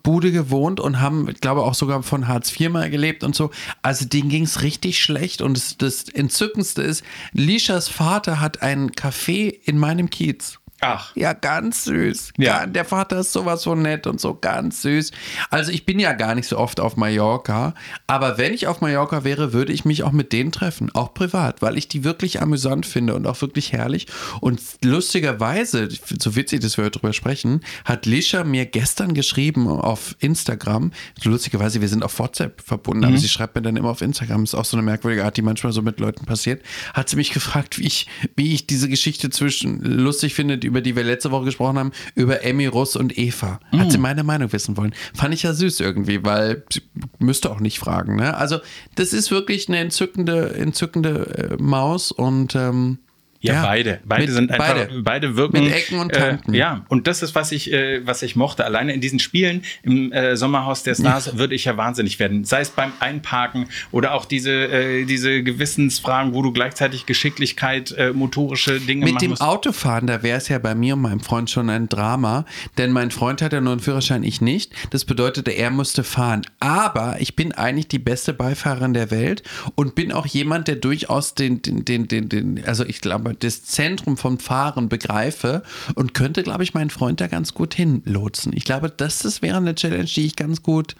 Einzimmerbude gewohnt und haben, ich glaube, auch sogar von Hartz IV mal gelebt und so. Also denen ging es richtig schlecht. Und das, das Entzückendste ist, Lishas Vater hat ein Café in meinem Kiez. Ach. Ja, ganz süß. Ja. der Vater ist sowas so nett und so ganz süß. Also ich bin ja gar nicht so oft auf Mallorca, aber wenn ich auf Mallorca wäre, würde ich mich auch mit denen treffen, auch privat, weil ich die wirklich amüsant finde und auch wirklich herrlich. Und lustigerweise, so witzig, dass wir darüber sprechen, hat Lisha mir gestern geschrieben auf Instagram, lustigerweise, wir sind auf WhatsApp verbunden, mhm. aber sie schreibt mir dann immer auf Instagram, ist auch so eine merkwürdige Art, die manchmal so mit Leuten passiert, hat sie mich gefragt, wie ich, wie ich diese Geschichte zwischen lustig finde, die über die wir letzte Woche gesprochen haben, über Emmy, Russ und Eva. Hat mm. sie meine Meinung wissen wollen. Fand ich ja süß irgendwie, weil sie müsste auch nicht fragen. Ne? Also, das ist wirklich eine entzückende, entzückende äh, Maus und ähm, ja, ja, beide. Beide mit, sind einfach, beide. beide wirken. Mit Ecken und Kanten. Äh, ja, und das ist, was ich, äh, was ich mochte. Alleine in diesen Spielen im äh, Sommerhaus der Stars ja. würde ich ja wahnsinnig werden. Sei es beim Einparken oder auch diese, äh, diese Gewissensfragen, wo du gleichzeitig Geschicklichkeit, äh, motorische Dinge Mit dem musst. Autofahren, da wäre es ja bei mir und meinem Freund schon ein Drama, denn mein Freund hat ja nur einen Führerschein, ich nicht. Das bedeutete, er musste fahren. Aber ich bin eigentlich die beste Beifahrerin der Welt und bin auch jemand, der durchaus den, den, den, den, den also ich glaube, das Zentrum vom Fahren begreife und könnte, glaube ich, meinen Freund da ganz gut hinlotsen. Ich glaube, das, das wäre eine Challenge, die ich ganz gut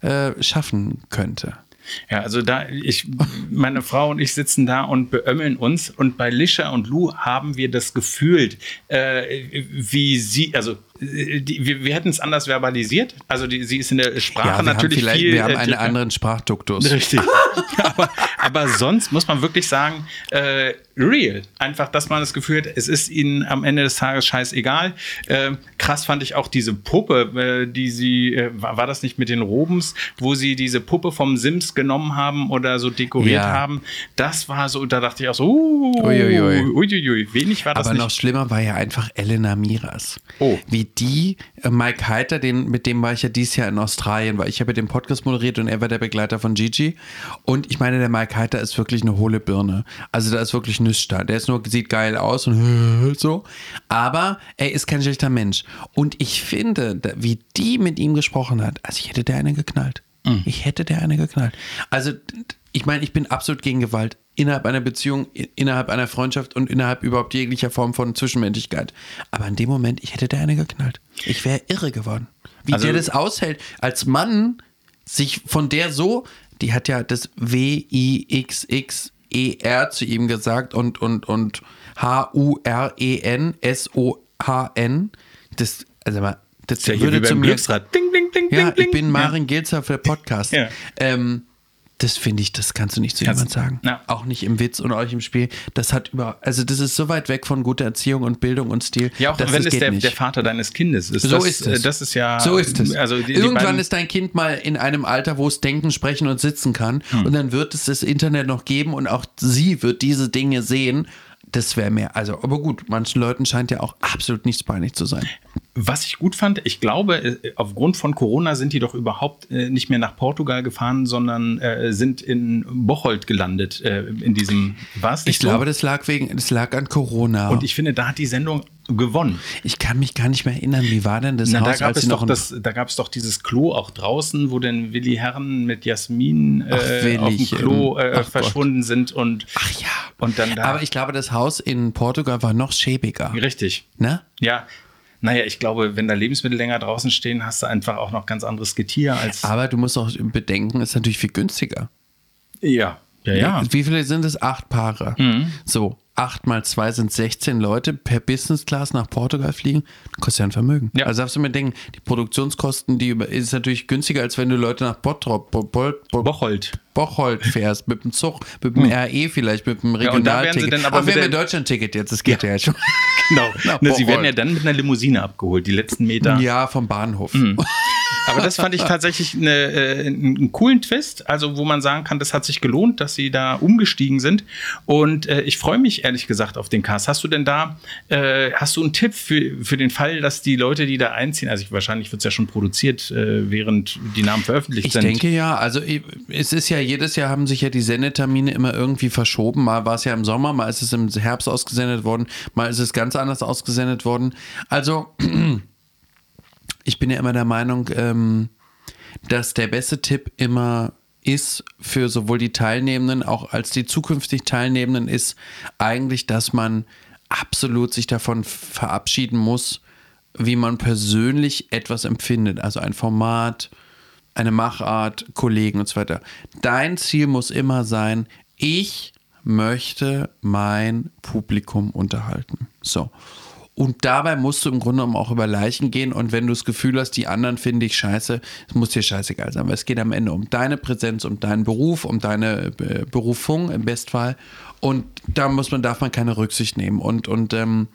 äh, schaffen könnte. Ja, also da, ich, meine Frau und ich sitzen da und beömmeln uns und bei Lisha und Lou haben wir das gefühlt, äh, wie sie, also die, wir, wir hätten es anders verbalisiert. Also die, sie ist in der Sprache ja, natürlich haben viel. Wir haben äh, einen äh, anderen Sprachduktus. Richtig. <laughs> aber, aber, sonst muss man wirklich sagen, äh, real. Einfach, dass man das Gefühl hat, es ist ihnen am Ende des Tages scheißegal. Äh, krass fand ich auch diese Puppe, äh, die sie, äh, war, war, das nicht mit den Robens, wo sie diese Puppe vom Sims genommen haben oder so dekoriert ja. haben. Das war so, da dachte ich auch so, uh, uiuiui. Uiuiui. wenig war das Aber nicht. noch schlimmer war ja einfach Elena Miras. Oh. Wie die, äh, Mike Heiter, den, mit dem war ich ja dieses Jahr in Australien, weil ich habe den Podcast moderiert und er war der Begleiter von Gigi. Und ich meine, der Mike Heiter ist wirklich eine hohle Birne. Also da ist wirklich nichts da. Der ist nur, sieht geil aus und <laughs> so. Aber er ist kein schlechter Mensch. Und ich finde, wie die mit ihm gesprochen hat, also ich hätte der eine geknallt. Ich hätte der eine geknallt. Also, ich meine, ich bin absolut gegen Gewalt innerhalb einer Beziehung, innerhalb einer Freundschaft und innerhalb überhaupt jeglicher Form von Zwischenmenschlichkeit. Aber in dem Moment, ich hätte der eine geknallt. Ich wäre irre geworden. Wie Also- der das aushält, als Mann sich von der so, die hat ja das W-I-X-X-E-R zu ihm gesagt und, und, und H-U-R-E-N, S-O-H-N. Das, also mal, das ja würde wie zu beim mir. Glücksrad. Ding, ding, ding, Ja, ich bin Marin Gilzer für Podcast. Ja. Ähm, das finde ich, das kannst du nicht zu Kannst- jemand sagen. Ja. Auch nicht im Witz und euch im Spiel. Das hat über, also das ist so weit weg von guter Erziehung und Bildung und Stil. Ja, auch wenn es der, der Vater deines Kindes ist. So das, ist es. Das ist ja. So ist es. Also die, die Irgendwann beiden- ist dein Kind mal in einem Alter, wo es denken, sprechen und sitzen kann. Hm. Und dann wird es das Internet noch geben und auch sie wird diese Dinge sehen. Das wäre mehr. Also, aber gut, manchen Leuten scheint ja auch absolut nichts peinlich zu sein. Was ich gut fand, ich glaube, äh, aufgrund von Corona sind die doch überhaupt äh, nicht mehr nach Portugal gefahren, sondern äh, sind in Bocholt gelandet in diesem. Nicht Ich glaube, so? das lag wegen, das lag an Corona. Und ich finde, da hat die Sendung gewonnen. ich kann mich gar nicht mehr erinnern, wie war denn das Na, da Haus, gab als es doch noch das, da gab es doch dieses Klo auch draußen, wo denn Willi Herren mit Jasmin Ach, äh, auf dem Klo ähm, äh, ach Gott. verschwunden sind und Ach ja. und dann da Aber ich glaube, das Haus in Portugal war noch schäbiger. richtig. Ne? Ja. Naja, ich glaube, wenn da Lebensmittel länger draußen stehen, hast du einfach auch noch ganz anderes Getier als. Aber du musst auch bedenken, ist natürlich viel günstiger. ja. Ja, ja. Mhm. Wie viele sind es? Acht Paare. So, acht mal zwei sind 16 Leute per Business Class nach Portugal fliegen. Kostet ja ein Vermögen. Ja. Also darfst du mir denken, die Produktionskosten, die über, ist natürlich günstiger, als wenn du Leute nach Bottrop, Bo, Bo, Bo, Bocholt. Bocholt fährst, mit dem Zug, mit dem RE vielleicht, mit dem Hm. Ja, Regionalticket. dann aber Ach, wir mit haben der- Deutschland-Ticket jetzt, das geht ja, schon. <laughs> Genau. Ne, sie werden ja dann mit einer Limousine abgeholt, die letzten Meter. Ja, vom Bahnhof. Mhm. <laughs> Aber das fand ich tatsächlich eine, äh, einen coolen Twist, also wo man sagen kann, das hat sich gelohnt, dass sie da umgestiegen sind. Und äh, ich freue mich ehrlich gesagt auf den Cast. Hast du denn da, äh, hast du einen Tipp für, für den Fall, dass die Leute, die da einziehen, also ich, wahrscheinlich wird es ja schon produziert, äh, während die Namen veröffentlicht Ich sind. denke ja, also ich- es ist ja jedes Jahr haben sich ja die Sendetermine immer irgendwie verschoben. Mal war es ja im Sommer, mal ist es im Herbst ausgesendet worden, mal ist es ganz anders ausgesendet worden. Also <clears throat> ich bin ja immer der Meinung, ähm, dass der beste Tipp immer ist für sowohl die Teilnehmenden auch als die zukünftig Teilnehmenden ist eigentlich, dass man absolut sich davon verabschieden muss, wie man persönlich etwas empfindet. Also ein Format, eine Machart, Kollegen und so weiter. Dein Ziel muss immer sein, ich möchte mein Publikum unterhalten. So. Und dabei musst du im Grunde genommen auch über Leichen gehen. Und wenn du das Gefühl hast, die anderen finde ich scheiße, es muss dir scheißegal sein. Weil es geht am Ende um deine Präsenz, um deinen Beruf, um deine äh, Berufung im Bestfall. Und da muss man, darf man keine Rücksicht nehmen. Und, und ähm,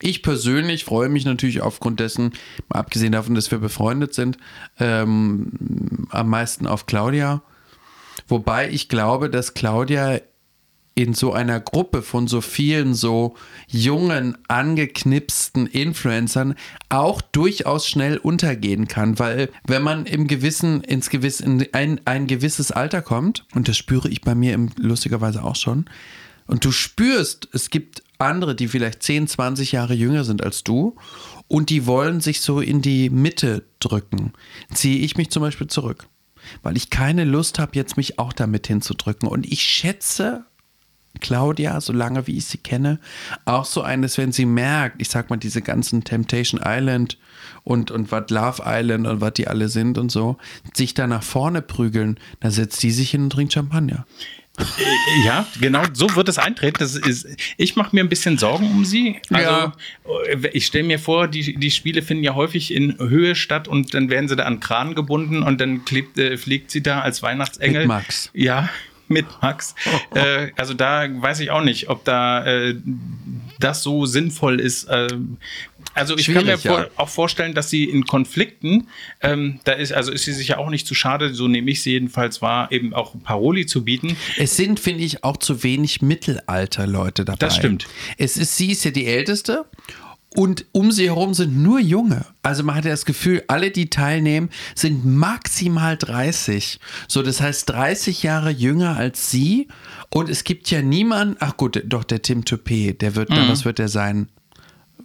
ich persönlich freue mich natürlich aufgrund dessen, mal abgesehen davon, dass wir befreundet sind, ähm, am meisten auf Claudia. Wobei ich glaube, dass Claudia in so einer Gruppe von so vielen so jungen, angeknipsten Influencern auch durchaus schnell untergehen kann, weil wenn man im gewissen, ins gewiss, in ein, ein gewisses Alter kommt, und das spüre ich bei mir im, lustigerweise auch schon, und du spürst, es gibt andere, die vielleicht 10, 20 Jahre jünger sind als du und die wollen sich so in die Mitte drücken, ziehe ich mich zum Beispiel zurück, weil ich keine Lust habe, jetzt mich auch damit hinzudrücken. Und ich schätze Claudia, solange wie ich sie kenne, auch so eines, wenn sie merkt, ich sag mal, diese ganzen Temptation Island und, und was Love Island und was die alle sind und so, sich da nach vorne prügeln, dann setzt die sich hin und trinkt Champagner. Ja, genau, so wird es eintreten. Das ist, ich mache mir ein bisschen Sorgen um sie. Also, Ja. ich stelle mir vor, die, die Spiele finden ja häufig in Höhe statt und dann werden sie da an Kran gebunden und dann klebt, äh, fliegt sie da als Weihnachtsengel. Mit Max. Ja, <laughs> mit Max. Äh, also da weiß ich auch nicht, ob da äh, das so sinnvoll ist. Ähm, also ich kann mir Schwierig, ja. vor, auch vorstellen, dass sie in Konflikten, ähm, da ist, also ist sie sich ja auch nicht zu schade, so nehme ich sie jedenfalls wahr, eben auch Paroli zu bieten. Es sind, finde ich, auch zu wenig Mittelalter-Leute dabei. Das stimmt. Es ist, sie ist ja die Älteste Und um sie herum sind nur Junge. Also man hat ja das Gefühl, alle, die teilnehmen, sind maximal 30. So, das heißt 30 Jahre jünger als sie. Und es gibt ja niemanden, ach gut, doch der Tim Toupé, der wird, mhm. was wird der sein?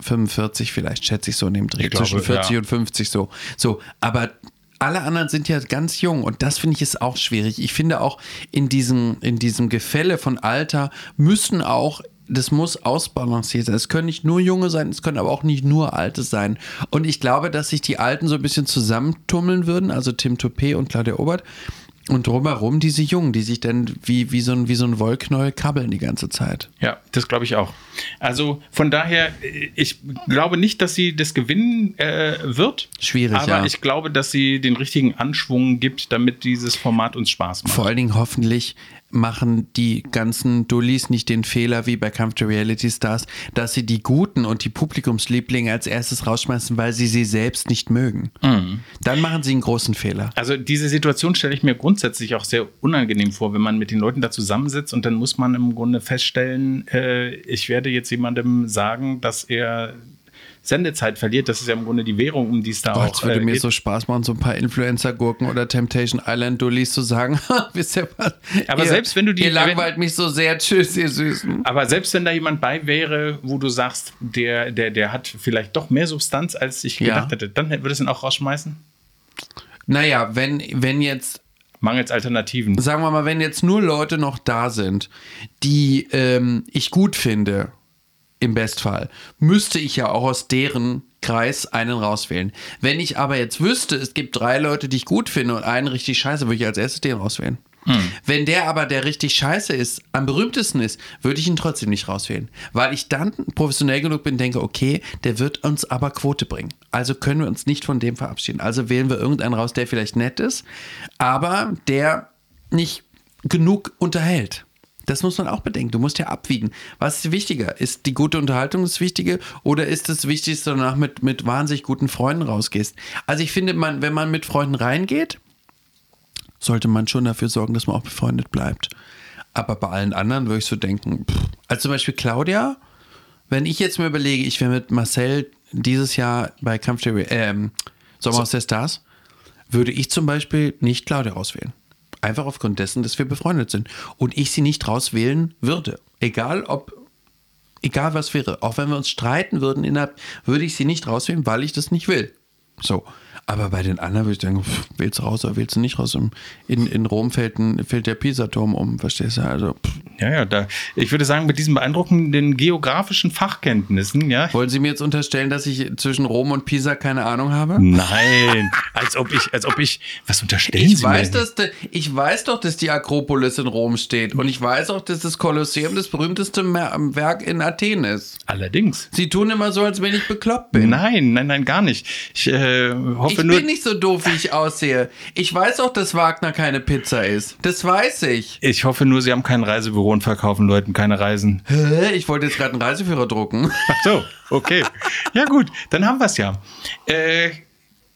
45 vielleicht, schätze ich so in dem Dreh. Glaube, Zwischen 40 ja. und 50 so. So, aber alle anderen sind ja ganz jung und das finde ich ist auch schwierig. Ich finde auch in diesem, in diesem Gefälle von Alter müssen auch das muss ausbalanciert sein. Es können nicht nur Junge sein, es können aber auch nicht nur Alte sein. Und ich glaube, dass sich die Alten so ein bisschen zusammentummeln würden, also Tim Toupé und Claudia Obert. Und drumherum diese Jungen, die sich dann wie, wie, so ein, wie so ein Wollknäuel kabbeln die ganze Zeit. Ja, das glaube ich auch. Also von daher, ich glaube nicht, dass sie das gewinnen äh, wird. Schwierig, aber ja. ich glaube, dass sie den richtigen Anschwung gibt, damit dieses Format uns Spaß macht. Vor allen Dingen hoffentlich machen die ganzen Dullis nicht den Fehler wie bei Kampf der Reality Stars, dass sie die Guten und die Publikumslieblinge als erstes rausschmeißen, weil sie sie selbst nicht mögen. Mhm. Dann machen sie einen großen Fehler. Also diese Situation stelle ich mir grundsätzlich auch sehr unangenehm vor, wenn man mit den Leuten da zusammensitzt und dann muss man im Grunde feststellen, äh, ich werde jetzt jemandem sagen, dass er Sendezeit verliert. Das ist ja im Grunde die Währung, um die es da Gott, auch Es würde äh, mir geht. so Spaß machen, so ein paar Influencer-Gurken oder Temptation Island-Dullis zu sagen, <laughs> wisst ihr was? Aber ihr, selbst wenn du die... Ihr langweilt wenn, mich so sehr, tschüss, ihr Süßen. Aber selbst wenn da jemand bei wäre, wo du sagst, der, der, der hat vielleicht doch mehr Substanz, als ich gedacht ja. hätte, dann würdest du ihn auch rausschmeißen? Naja, wenn, wenn jetzt mangels Alternativen. Sagen wir mal, wenn jetzt nur Leute noch da sind, die ähm, ich gut finde im Bestfall, müsste ich ja auch aus deren Kreis einen rauswählen. Wenn ich aber jetzt wüsste, es gibt drei Leute, die ich gut finde und einen richtig scheiße, würde ich als erstes den rauswählen. Hm. Wenn der aber, der richtig scheiße ist, am berühmtesten ist, würde ich ihn trotzdem nicht rauswählen. Weil ich dann professionell genug bin, denke, okay, der wird uns aber Quote bringen. Also können wir uns nicht von dem verabschieden. Also wählen wir irgendeinen raus, der vielleicht nett ist, aber der nicht genug unterhält. Das muss man auch bedenken. Du musst ja abwiegen. Was ist wichtiger? Ist die gute Unterhaltung das Wichtige oder ist das Wichtigste, danach mit, mit wahnsinnig guten Freunden rausgehst? Also ich finde, man, wenn man mit Freunden reingeht, sollte man schon dafür sorgen, dass man auch befreundet bleibt. Aber bei allen anderen würde ich so denken, pff. also zum Beispiel Claudia, wenn ich jetzt mir überlege, ich wäre mit Marcel dieses Jahr bei Kampf der äh, Sommerhaus so. der Stars, würde ich zum Beispiel nicht Claudia auswählen. Einfach aufgrund dessen, dass wir befreundet sind. Und ich sie nicht rauswählen würde. Egal ob, egal was wäre. Auch wenn wir uns streiten würden, innerhalb, würde ich sie nicht rauswählen, weil ich das nicht will. So. Aber bei den anderen würde ich denken, pff, wählst du raus oder wählst du nicht raus? In, in Rom fällt, ein, fällt der Pisa-Turm um, verstehst du? Also, pff. ja, ja, da, ich würde sagen, mit diesen beeindruckenden geografischen Fachkenntnissen, ja. Wollen Sie mir jetzt unterstellen, dass ich zwischen Rom und Pisa keine Ahnung habe? Nein, als ob ich, als ob ich, was unterstellen ich Sie weiß, mir? Dass de, ich weiß doch, dass die Akropolis in Rom steht und ich weiß auch, dass das Kolosseum das berühmteste Werk in Athen ist. Allerdings. Sie tun immer so, als wenn ich bekloppt bin. Nein, nein, nein, gar nicht. Ich äh, hoffe. Ich bin nicht so doof, wie ich aussehe. Ich weiß auch, dass Wagner keine Pizza ist. Das weiß ich. Ich hoffe nur, Sie haben kein Reisebüro und verkaufen Leuten keine Reisen. Hä? Ich wollte jetzt gerade einen Reiseführer drucken. Ach so, okay. Ja gut, dann haben wir es ja. Äh,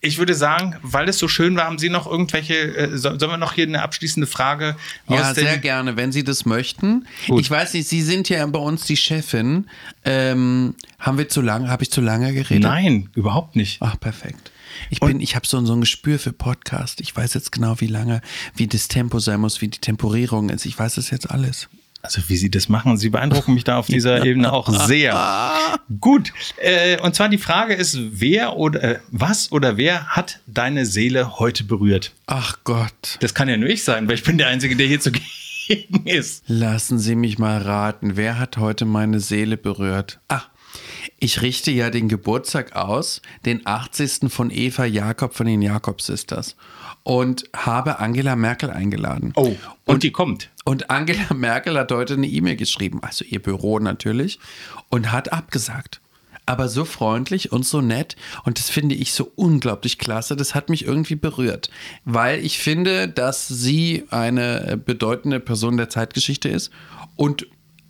ich würde sagen, weil es so schön war, haben Sie noch irgendwelche, äh, sollen wir noch hier eine abschließende Frage? Ja, sehr gerne, wenn Sie das möchten. Gut. Ich weiß nicht, Sie sind ja bei uns die Chefin. Ähm, haben wir zu lange, habe ich zu lange geredet? Nein, überhaupt nicht. Ach, perfekt. Ich bin, ich habe so, so ein Gespür für Podcast. Ich weiß jetzt genau, wie lange, wie das Tempo sein muss, wie die Temporierung ist. Ich weiß das jetzt alles. Also wie Sie das machen, Sie beeindrucken mich da auf dieser <laughs> Ebene auch sehr. <laughs> Gut, äh, und zwar die Frage ist, wer oder äh, was oder wer hat deine Seele heute berührt? Ach Gott. Das kann ja nur ich sein, weil ich bin der Einzige, der hier zugegen <laughs> ist. Lassen Sie mich mal raten, wer hat heute meine Seele berührt? Ah, ich richte ja den Geburtstag aus, den 80. von Eva Jakob von den Jakob Sisters und habe Angela Merkel eingeladen. Oh, und, und die kommt. Und Angela Merkel hat heute eine E-Mail geschrieben, also ihr Büro natürlich, und hat abgesagt. Aber so freundlich und so nett. Und das finde ich so unglaublich klasse. Das hat mich irgendwie berührt. Weil ich finde, dass sie eine bedeutende Person der Zeitgeschichte ist und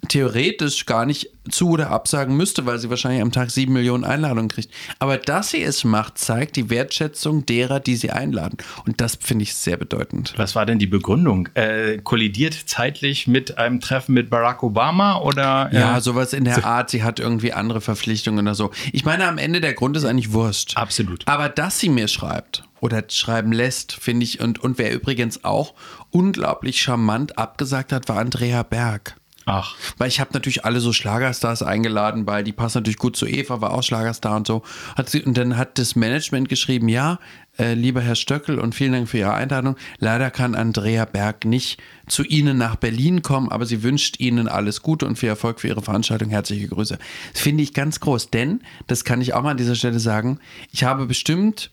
theoretisch gar nicht zu oder absagen müsste, weil sie wahrscheinlich am Tag sieben Millionen Einladungen kriegt. Aber dass sie es macht, zeigt die Wertschätzung derer, die sie einladen. Und das finde ich sehr bedeutend. Was war denn die Begründung? Äh, kollidiert zeitlich mit einem Treffen mit Barack Obama oder? Äh, ja, sowas in der Art. Sie hat irgendwie andere Verpflichtungen oder so. Ich meine, am Ende der Grund ist eigentlich Wurst. Absolut. Aber dass sie mir schreibt oder schreiben lässt, finde ich, und, und wer übrigens auch unglaublich charmant abgesagt hat, war Andrea Berg. Ach. Weil ich habe natürlich alle so Schlagerstars eingeladen, weil die passen natürlich gut zu Eva, war auch Schlagerstar und so. Sie, und dann hat das Management geschrieben, ja, äh, lieber Herr Stöckel und vielen Dank für Ihre Einladung. Leider kann Andrea Berg nicht zu Ihnen nach Berlin kommen, aber sie wünscht Ihnen alles Gute und viel Erfolg für Ihre Veranstaltung. Herzliche Grüße. Das finde ich ganz groß, denn, das kann ich auch mal an dieser Stelle sagen, ich habe bestimmt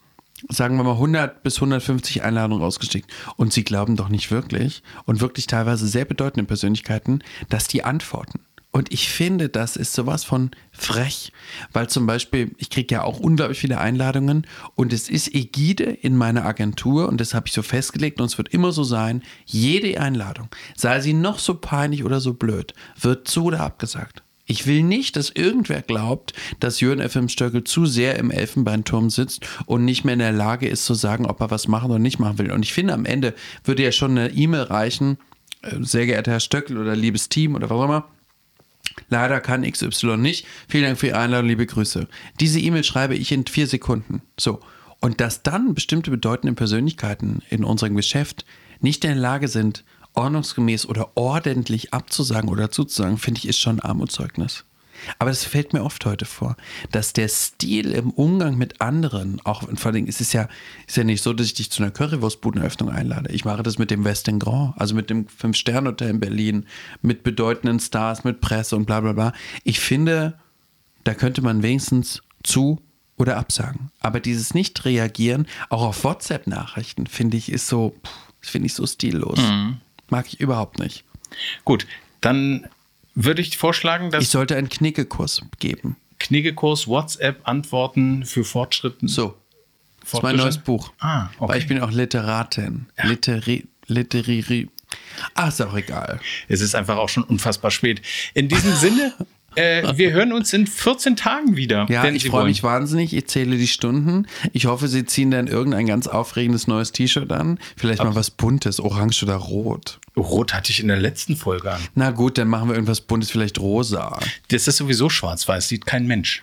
sagen wir mal 100 bis 150 Einladungen rausgeschickt. Und sie glauben doch nicht wirklich und wirklich teilweise sehr bedeutende Persönlichkeiten, dass die antworten. Und ich finde, das ist sowas von frech, weil zum Beispiel, ich kriege ja auch unglaublich viele Einladungen und es ist Ägide in meiner Agentur und das habe ich so festgelegt und es wird immer so sein, jede Einladung, sei sie noch so peinlich oder so blöd, wird zu oder abgesagt. Ich will nicht, dass irgendwer glaubt, dass Jürgen FM Stöckel zu sehr im Elfenbeinturm sitzt und nicht mehr in der Lage ist zu sagen, ob er was machen oder nicht machen will. Und ich finde, am Ende würde ja schon eine E-Mail reichen, äh, sehr geehrter Herr Stöckel oder liebes Team oder was auch immer. Leider kann XY nicht. Vielen Dank für Ihre Einladung, liebe Grüße. Diese E-Mail schreibe ich in vier Sekunden. So. Und dass dann bestimmte bedeutende Persönlichkeiten in unserem Geschäft nicht in der Lage sind, ordnungsgemäß oder ordentlich abzusagen oder zuzusagen, finde ich, ist schon Armutszeugnis. Aber das fällt mir oft heute vor, dass der Stil im Umgang mit anderen, auch vor allem ist es ja, ist ja nicht so, dass ich dich zu einer Currywurstbudeneröffnung einlade. Ich mache das mit dem Westin Grand, also mit dem Fünf-Sterne-Hotel in Berlin, mit bedeutenden Stars, mit Presse und bla bla bla. Ich finde, da könnte man wenigstens zu oder absagen. Aber dieses Nicht-Reagieren, auch auf WhatsApp-Nachrichten, finde ich, ist so, finde ich so stillos. Mhm. Mag ich überhaupt nicht. Gut, dann würde ich vorschlagen, dass. Ich sollte einen Knickekurs geben. Knickekurs, WhatsApp-Antworten für Fortschritten. So. Das ist mein neues Buch. Ah, okay. Weil ich bin auch Literatin. Ja. Literi, Literiri. Ah, ist auch egal. Es ist einfach auch schon unfassbar spät. In diesem Sinne <laughs> Äh, wir hören uns in 14 Tagen wieder. Ja, ich freue mich wahnsinnig. Ich zähle die Stunden. Ich hoffe, Sie ziehen dann irgendein ganz aufregendes neues T-Shirt an. Vielleicht Absolut. mal was Buntes, orange oder rot. Rot hatte ich in der letzten Folge an. Na gut, dann machen wir irgendwas Buntes, vielleicht rosa. Das ist sowieso schwarz-weiß, sieht kein Mensch.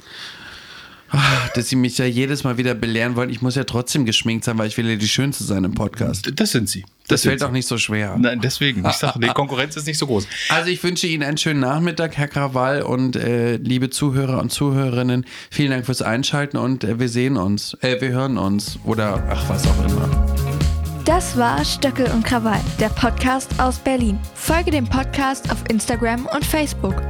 Ach, dass sie mich ja jedes Mal wieder belehren wollen. Ich muss ja trotzdem geschminkt sein, weil ich will ja die Schönste sein im Podcast. Das sind sie. Das, das fällt auch nicht so schwer. Nein, deswegen. Ich sage, die <laughs> Konkurrenz ist nicht so groß. Also ich wünsche Ihnen einen schönen Nachmittag, Herr Krawall und äh, liebe Zuhörer und Zuhörerinnen. Vielen Dank fürs Einschalten und äh, wir sehen uns. Äh, wir hören uns. Oder ach, was auch immer. Das war Stöckel und Krawall, der Podcast aus Berlin. Folge dem Podcast auf Instagram und Facebook.